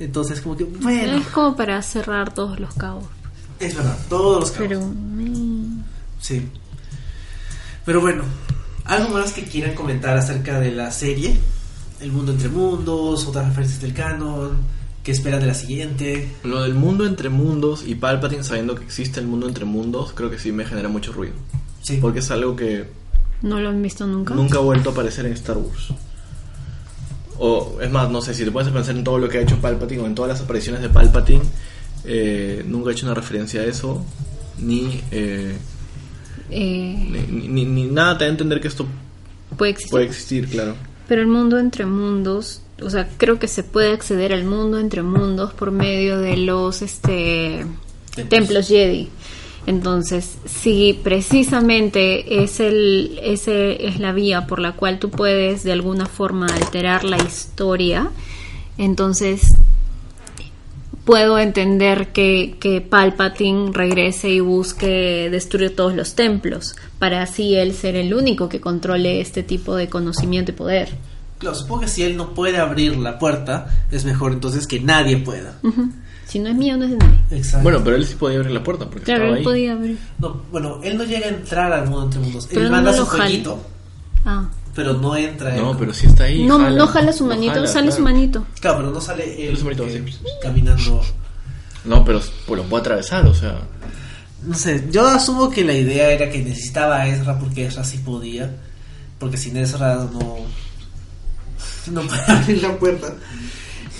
Entonces, como que, bueno, Es como para cerrar todos los cabos. es verdad, todos los cabos. Pero. Sí. Pero bueno, algo más que quieran comentar acerca de la serie. El mundo entre mundos, otras referencias del canon, qué esperan de la siguiente. Lo del mundo entre mundos y Palpatine sabiendo que existe el mundo entre mundos, creo que sí me genera mucho ruido. Sí. Porque es algo que ¿No lo han visto nunca? nunca ha vuelto a aparecer en Star Wars. O es más, no sé, si te pones a pensar en todo lo que ha hecho Palpatine o en todas las apariciones de Palpatine, eh, nunca ha hecho una referencia a eso, ni, eh, Eh, ni, ni- ni nada te da a entender que esto puede existir. puede existir, claro. Pero el mundo entre mundos, o sea, creo que se puede acceder al mundo entre mundos por medio de los este Templos. templos, Jedi. Entonces, si precisamente es el ese es la vía por la cual tú puedes de alguna forma alterar la historia, entonces puedo entender que, que Palpatine regrese y busque destruir todos los templos, para así él ser el único que controle este tipo de conocimiento y poder. Claro, supongo que si él no puede abrir la puerta, es mejor entonces que nadie pueda. Ujú. Si no es mío, no es de nadie. Exacto. Bueno, pero él sí podía abrir la puerta porque Claro, estaba él ahí. podía abrir. No, bueno, él no llega a entrar al mundo entre mundos. Pero él no manda lo su jueguito, Ah. Pero no entra. él. No, pero sí está ahí. No, no jala su no manito, jala, sale su manito. Claro, pero no sale él Sale su manito, eh, sí. caminando. No, pero pues, lo puede atravesar, o sea. No sé, yo asumo que la idea era que necesitaba a Ezra porque Ezra sí podía. Porque sin Ezra no. No puede abrir la puerta.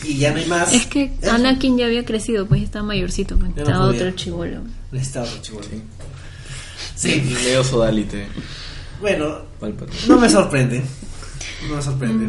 Y ya no hay más. Es que Ezra Anakin ya había crecido, pues ya estaba mayorcito, pues, no otro chivolo. Necesitaba otro chibolo. Sí. Sí, Medio sodalite. Bueno, Palpatine. no me sorprende. No me sorprende.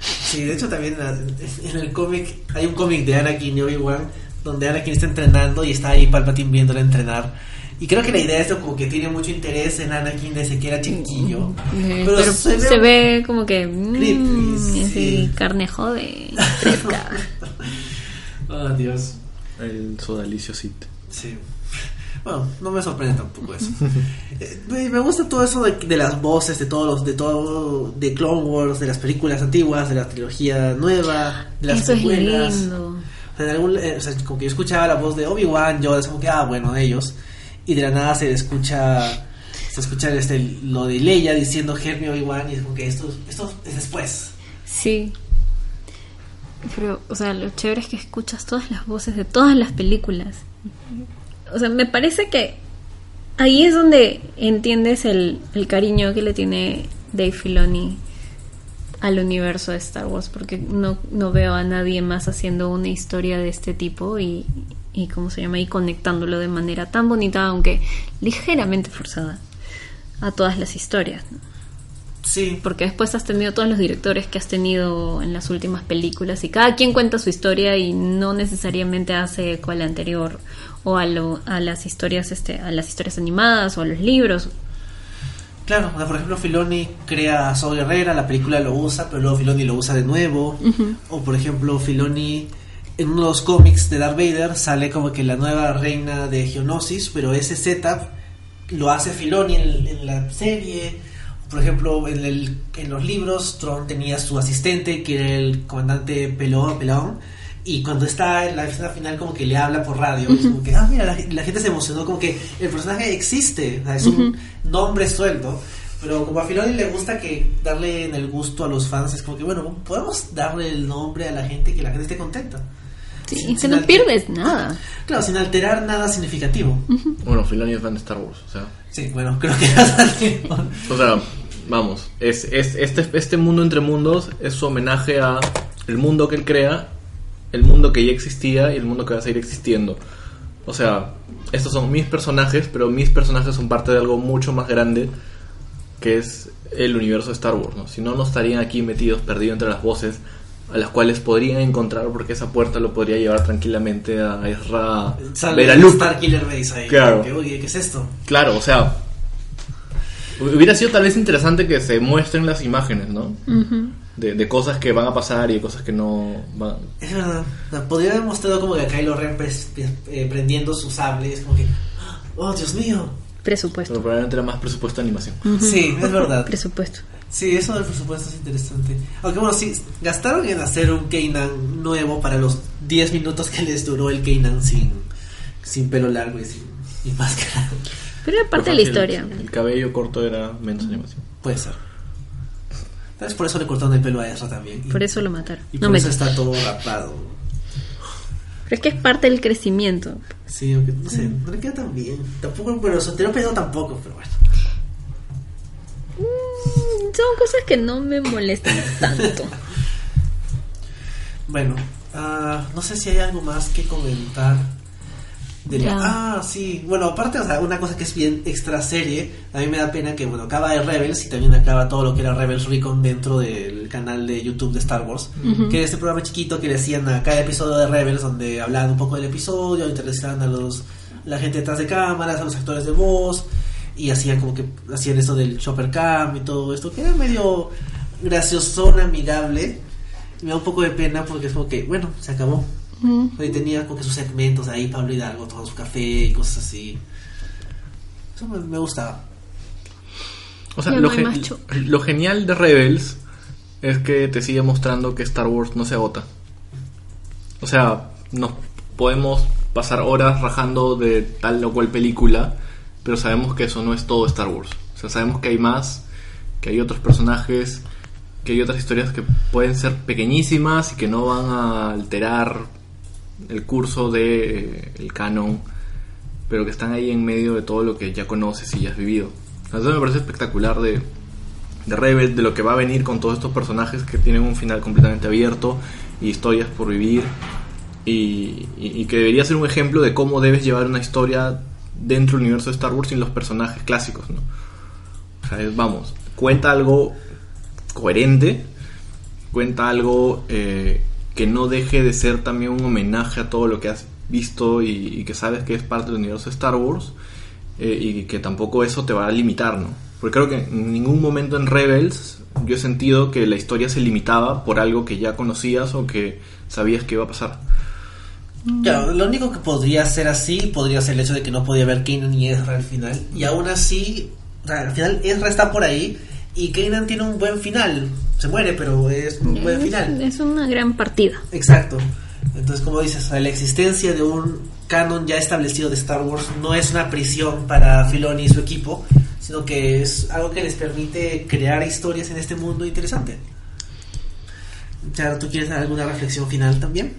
Sí, de hecho también en, la- en el cómic hay un cómic de Anakin y Obi-Wan donde Anakin está entrenando y está ahí Palpatine viéndole entrenar. Y creo que la idea es como que tiene mucho interés en Anakin desde que era chiquillo. Eh, Pero Pero, se se, ve- como que. mm, Creepy, sí. carne jode. fresca. Oh, Dios. El sodalicio Sith. Sí. Bueno, no me sorprende tampoco eso. Eh, me gusta todo eso de, de las voces, de todos los, de todo, de Clone Wars, de las películas antiguas, de la trilogía nueva, de las Eso es secuelas. lindo. O sea, en algún- eh, o sea, como que yo escuchaba la voz de Obi-Wan, yo es como que, ah, bueno, de ellos. Y de la nada se escucha, se escucha este, lo de Leia diciendo Hermie Obi-Wan y es como que esto, esto es después. Sí. Pero, o sea, lo chévere es que escuchas todas las voces de todas las películas. O sea, me parece que ahí es donde entiendes el, el cariño que le tiene Dave Filoni al universo de Star Wars, porque no, no veo a nadie más haciendo una historia de este tipo y, y cómo se llama, y conectándolo de manera tan bonita, aunque ligeramente forzada, a todas las historias. ¿no? Sí, Porque después has tenido todos los directores que has tenido en las últimas películas y cada quien cuenta su historia y no necesariamente hace eco a la anterior o a, lo, a las historias este a las historias animadas o a los libros. claro. o sea, por ejemplo, Filoni crea a Saw Guerrera, la película lo usa, pero luego Filoni lo usa de nuevo. O por ejemplo, Filoni en uno de los cómics de Darth Vader sale como que la nueva reina de Geonosis, pero ese setup lo hace Filoni en, en la serie. Por ejemplo, en, el, en los libros, Tron tenía su asistente, que era el comandante Pelón, Pelón y cuando está en la escena final, como que le habla por radio. es como que, ah, mira, la, la gente se emocionó, como que el personaje existe, o sea, es un nombre suelto. Pero como a Filoni le gusta que darle en el gusto a los fans, es como que, bueno, podemos darle el nombre a la gente que la gente esté contenta. Sí, Sin- que sin no alter- pierdes nada. Claro, sin alterar nada significativo. Bueno, Filoni es fan de Star Wars, o sea. Sí, bueno, creo que. O sea, vamos, es, es, este, este mundo entre mundos es su homenaje a el mundo que él crea, el mundo que ya existía y el mundo que va a seguir existiendo. O sea, estos son mis personajes, pero mis personajes son parte de algo mucho más grande que es el universo de Star Wars, ¿no? Si no, no estarían aquí metidos, perdidos entre las voces a las cuales podrían encontrar porque esa puerta lo podría llevar tranquilamente a Ezra ver a Luke. Star Killer Base ahí. Claro. como que, Oye, ¿qué es esto? Claro, o sea, hubiera sido tal vez interesante que se muestren las imágenes, ¿no? De, de cosas que van a pasar y de cosas que no van. Es verdad. Podría haber mostrado como que a Kylo Ren pres- eh, prendiendo sus sables, como que, oh, Dios mío. Presupuesto. Pero probablemente era más presupuesto de animación. Sí, es verdad. Presupuesto. Sí, eso del presupuesto es interesante. Aunque bueno, sí, gastaron en hacer un Kanan nuevo para los 10 minutos que les duró el Kanan sin, sin pelo largo y sin y máscara. Pero era parte de la historia. El, el cabello corto era menos animación. Puede ser. Tal vez por eso le cortaron el pelo a Ezra también. Y, Por eso lo mataron. y No por me eso está todo rapado. Pero es que es parte del crecimiento. Sí, aunque no sé, no le queda tan bien. Tampoco, pero soltero pedo tampoco, pero bueno. Son cosas que no me molestan tanto. Bueno, ah, no sé si hay algo más que comentar. De la- Ya. Ah, sí. Bueno, aparte, o sea, una cosa que es bien extra serie, a mí me da pena que, bueno, acaba de Rebels y también acaba todo lo que era Rebels Recon dentro del canal de YouTube de Star Wars. Que era este programa chiquito que le hacían a cada episodio de Rebels, donde hablaban un poco del episodio, entrevistaban a los la gente detrás de cámaras, a los actores de voz, y hacían como que hacían eso del Chopper Cam y todo esto, que era medio graciosón, amigable. Y me da un poco de pena porque es como que, bueno, se acabó. Mm. Y tenía como que sus segmentos ahí, Pablo Hidalgo tomando su café y cosas así. Eso me, me gustaba. O sea, lo, gen- lo genial de Rebels es que te sigue mostrando que Star Wars no se agota. O sea, nos podemos pasar horas rajando de tal o cual película, pero sabemos que eso no es todo Star Wars. O sea, sabemos que hay más, que hay otros personajes, que hay otras historias que pueden ser pequeñísimas y que no van a alterar el curso de eh, canon, pero que están ahí en medio de todo lo que ya conoces y ya has vivido. Eso me parece espectacular de, de Rebel, de lo que va a venir con todos estos personajes que tienen un final completamente abierto y historias por vivir y que debería ser un ejemplo de cómo debes llevar una historia dentro del universo de Star Wars sin los personajes clásicos, ¿no? O sea, vamos, cuenta algo coherente, cuenta algo eh, que no deje de ser también un homenaje a todo lo que has visto y, y que sabes que es parte del universo de Star Wars eh, y que tampoco eso te va a limitar, ¿no? Porque creo que en ningún momento en Rebels yo he sentido que la historia se limitaba por algo que ya conocías o que sabías que iba a pasar. Claro, lo único que podría ser así podría ser el hecho de que no podía ver Kanan y Ezra al final. Y aún así, o sea, al final Ezra está por ahí y Kanan tiene un buen final. Se muere, pero es un buen Es, final. es una gran partida. Exacto. Entonces, como dices, la existencia de un canon ya establecido de Star Wars no es una prisión para Filoni y su equipo, sino que es algo que les permite crear historias en este mundo interesante. Charo, ¿tú quieres alguna reflexión final también?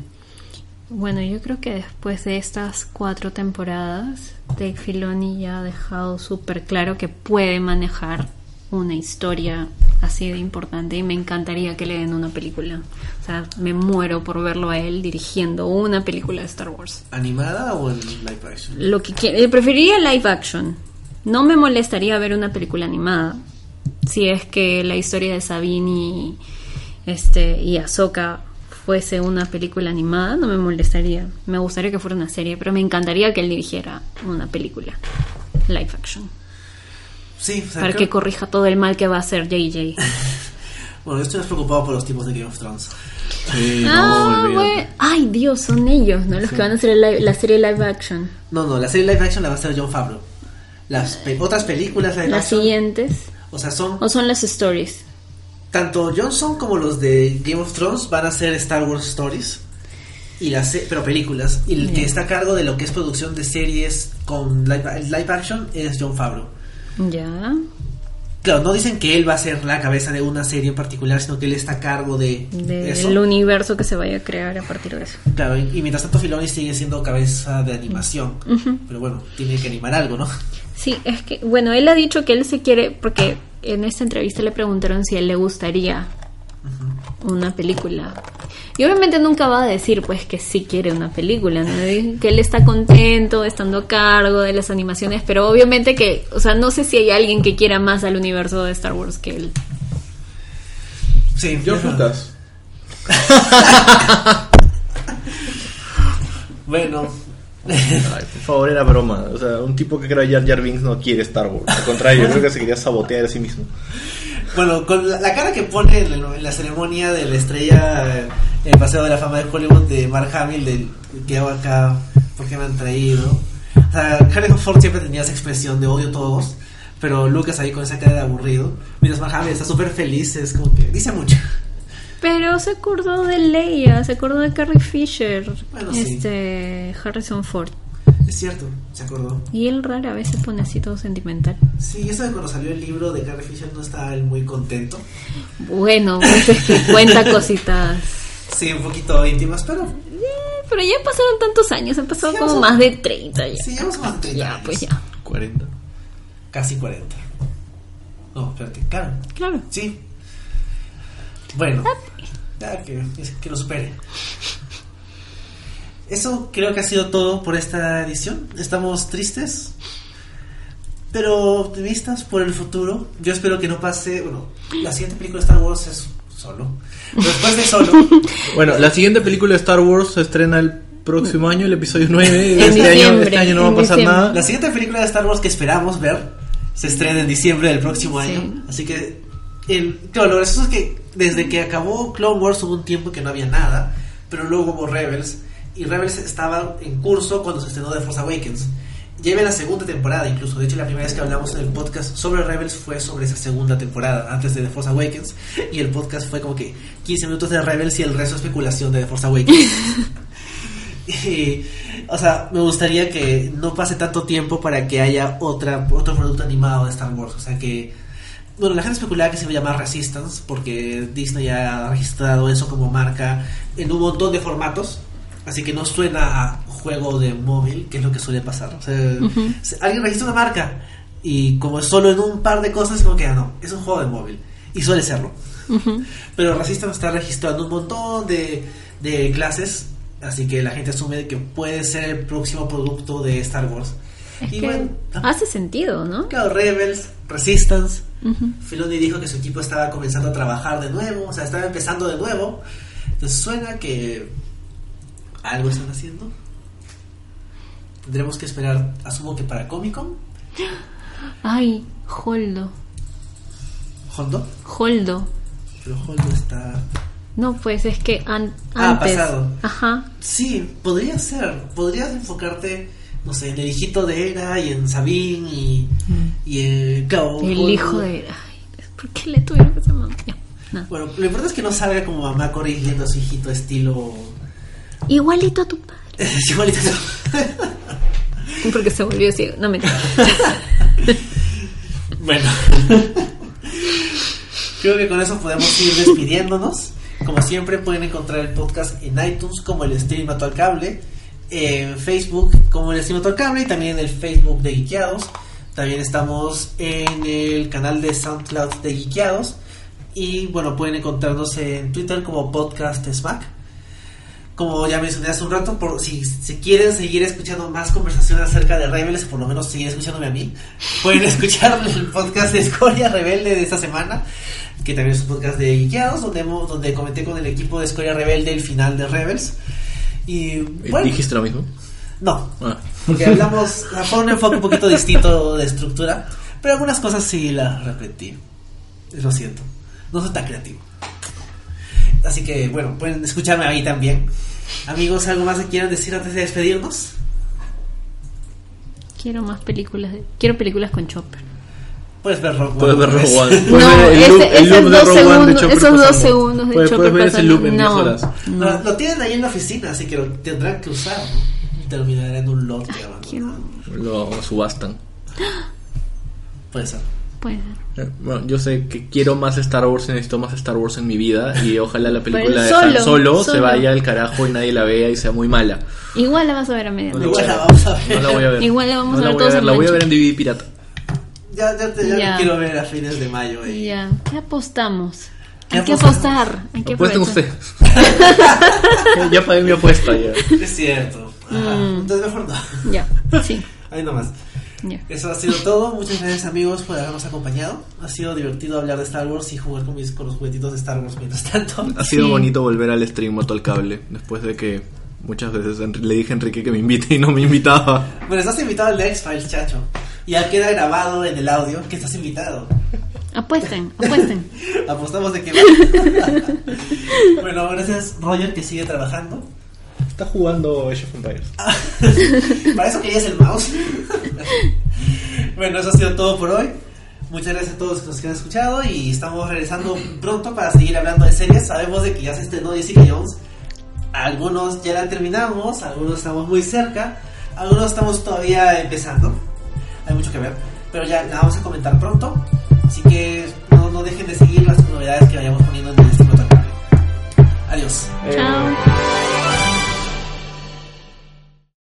Bueno, yo creo que después de estas cuatro temporadas Dave Filoni ya ha dejado súper claro que puede manejar una historia así de importante y me encantaría que le den una película. O sea, me muero por verlo a él dirigiendo una película de Star Wars. ¿Animada o en live action? Lo que quiere, preferiría live action. No me molestaría ver una película animada. Si es que la historia de Sabine y este y Ahsoka fuese una película animada, no me molestaría. Me gustaría que fuera una serie, pero me encantaría que él dirigiera una película live action. Sí, o sea, para creo- que corrija todo el mal que va a hacer JJ. Bueno, yo estoy más preocupado por los tipos de Game of Thrones. Sí, no, ah. Ay, Dios, son ellos, ¿no? Los que van a hacer el live- la serie live action. No, no, la serie live action la va a hacer John Favreau. Las pe- otras películas live Las action, siguientes. o sea, son ¿O son las stories? Tanto Johnson como los de Game of Thrones van a ser Star Wars Stories. Y las pero películas. Y el que está a cargo de lo que es producción de series con live, live action es John Favreau. Ya. Claro, no dicen que él va a ser la cabeza de una serie en particular, sino que él está a cargo de. Del universo que se vaya a crear a partir de eso. Claro, y, y mientras tanto Filoni sigue siendo cabeza de animación. Pero bueno, tiene que animar algo, ¿no? Sí, es que, bueno, él ha dicho que él se quiere, porque en esta entrevista le preguntaron si a él le gustaría una película. Y obviamente nunca va a decir, pues, que sí quiere una película, ¿no? Que él está contento estando a cargo de las animaciones, pero obviamente que, o sea, no sé si hay alguien que quiera más al universo de Star Wars que él. Sí, George Lucas. Bueno, Ay, por favor, era broma. O sea, un tipo que crea Jar Jar Binks no quiere Star Wars. Al contrario, yo creo que se quería sabotear a sí mismo. bueno, con la, la cara que pone en, el- en la ceremonia de la estrella eh, en el Paseo de la Fama de Hollywood de Mark Hamill, del que hago acá, ¿por qué me han traído? O sea, Harrison Ford siempre tenía esa expresión de odio a todos, pero Lucas ahí con esa cara de aburrido. Mientras Mark Hamill está súper feliz, es como que dice mucho. Pero se acordó de Leia, se acordó de Carrie Fisher, Bueno, sí. este Harrison Ford. Es cierto, se acordó. Y él rara vez se pone así todo sentimental. Sí, eso de cuando salió el libro de Carrie Fisher no estaba él muy contento. Bueno, pues es que cuenta cositas. Sí, un poquito íntimas, pero Eh, Pero ya pasaron tantos años, han pasado Sí, como a- más de 30 ya. sí, llevamos más de 30 Ya, años. pues ya. 40. Casi 40. No, espérate, claro. Claro. Sí. Bueno, ya que, es- que lo supere. Eso creo que ha sido todo por esta edición. Estamos tristes, pero optimistas por el futuro. Yo espero que no pase. Bueno, la siguiente película de Star Wars es solo. Después de solo, Bueno, la siguiente película de Star Wars se estrena el próximo año, el episodio 9. En Este año, este año no va a pasar diciembre. nada. la siguiente película de Star Wars que esperamos ver se estrena en diciembre del próximo Sí. año. Así que, el, claro, lo gracioso es que desde que acabó Clone Wars hubo un tiempo que no había nada, pero luego hubo Rebels y Rebels estaba en curso cuando se estrenó The Force Awakens. Lleva la segunda temporada, incluso. De hecho, la primera vez que hablamos en el podcast sobre Rebels fue sobre esa segunda temporada, antes de The Force Awakens. Y el podcast fue como que 15 minutos de Rebels y el resto especulación de The Force Awakens. Y, o sea, me gustaría que no pase tanto tiempo para que haya otra, otro producto animado de Star Wars. O sea, que. Bueno, la gente especulaba que se iba a llamar Resistance, porque Disney ha registrado eso como marca en un montón de formatos. Así que no suena a juego de móvil, que es lo que suele pasar. O sea, alguien registra una marca y como es solo en un par de cosas, como que ah, no, es un juego de móvil. Y suele serlo. Pero Resistance está registrando un montón de, de clases, así que la gente asume que puede ser el próximo producto de Star Wars. Es y que bueno, ah, hace sentido, ¿no? claro, Rebels, Resistance. Filoni dijo que su equipo estaba comenzando a trabajar de nuevo, o sea, estaba empezando de nuevo. Entonces suena que algo están haciendo. Tendremos que esperar, asumo que para Comic Con, Ay, Holdo. Hondo, Holdo. pero Hondo está No, pues es que an- Ah, antes. pasado. Ajá. Sí, podría ser. Podrías enfocarte, no sé, en el hijito de Era y en Sabine y, y en claro, El hijo de. Ay, ¿por qué le tuvieron que llamar? Ya. No. Bueno, lo importante es que no salga como mamá corrigiendo a su hijito estilo. Igualito a tu padre. Igualito. Porque se volvió ciego. No me bueno. Creo que con eso podemos ir despidiéndonos. Como siempre pueden encontrar el podcast en iTunes como el stream al cable. En Facebook como el Stream Cable y también en el Facebook de Geekeados. También estamos en el canal de SoundCloud de Geekeados. Y bueno, pueden encontrarnos en Twitter como Podcast Smack. Como ya mencioné hace un rato, por, si, si quieren seguir escuchando más conversación acerca de Rebels, por lo menos seguir escuchándome a mí, pueden escuchar el podcast de Escoria Rebelde de esta semana, que también es un podcast de Geekeados, donde, donde comenté con el equipo de Escoria Rebelde el final de Rebels. Y bueno, ¿Dijiste lo mismo? no, Ah. porque hablamos, fue un enfoque un poquito distinto de estructura, pero algunas cosas sí las repetí. Lo siento, no soy tan creativo. Así que bueno, pueden escucharme ahí también. Amigos, ¿algo más que quieran decir antes de despedirnos? Quiero más películas. de- Quiero películas con Chopper. Puedes ver Rogue Puedes ver. Rogue One. No, Puedes ver ese- loop- esos loop dos Rogue One segundos- Chopper esos dos pasando. segundos de Puedes- Chopper Puedes ver ese loop en 10 No. horas. Lo, lo tienen ahí en la oficina, así que lo tendrán que usar. ¿no? Y terminará en un lote abandonado. Lo subastan. Puede ser. Puede ser. Eh, Bueno, yo sé que quiero más Star Wars y necesito más Star Wars en mi vida y ojalá la película de Pero Han solo, Solo, se solo. vaya al carajo y nadie la vea y sea muy mala. Igual la vas a ver a medianoche. Igual la vamos a ver. No la voy a ver. Igual la vamos No a ver voy todos ver, en La voy a ver en DVD pirata. Ya, ya, te, ya Ya. quiero ver a fines de mayo. Y... Ya, ¿qué apostamos? ¿Qué Hay que apostamos? apostar. Hay que Apuesten ustedes. ya pagué mi apuesta ya. Es cierto. Mm. Entonces mejor no. Ya, sí. Ahí nomás. Ya. Eso ha sido todo. Muchas gracias amigos por habernos acompañado. Ha sido divertido hablar de Star Wars y jugar con, mis, con los juguetitos de Star Wars mientras tanto. Ha sido Sí. bonito volver al stream moto al cable después de que muchas veces le dije a Enrique que me invite y no me invitaba. Bueno, estás invitado al X-Files, chacho. Y ya queda grabado en el audio que estás invitado. Apuesten, apuesten. Apostamos de que va. bueno, gracias Roger que sigue trabajando. Está jugando Age of Empires. Para eso querías el mouse. bueno, eso ha sido todo por hoy. Muchas gracias a todos los que nos han escuchado y estamos regresando pronto para seguir hablando de series. Sabemos de que ya se estrenó Jessica Jones. Algunos ya la terminamos, algunos estamos muy cerca, algunos estamos todavía empezando. Hay mucho que ver, pero ya la vamos a comentar pronto. Así que no, no dejen de seguir las novedades que vayamos poniendo en el stream Adiós. Chao.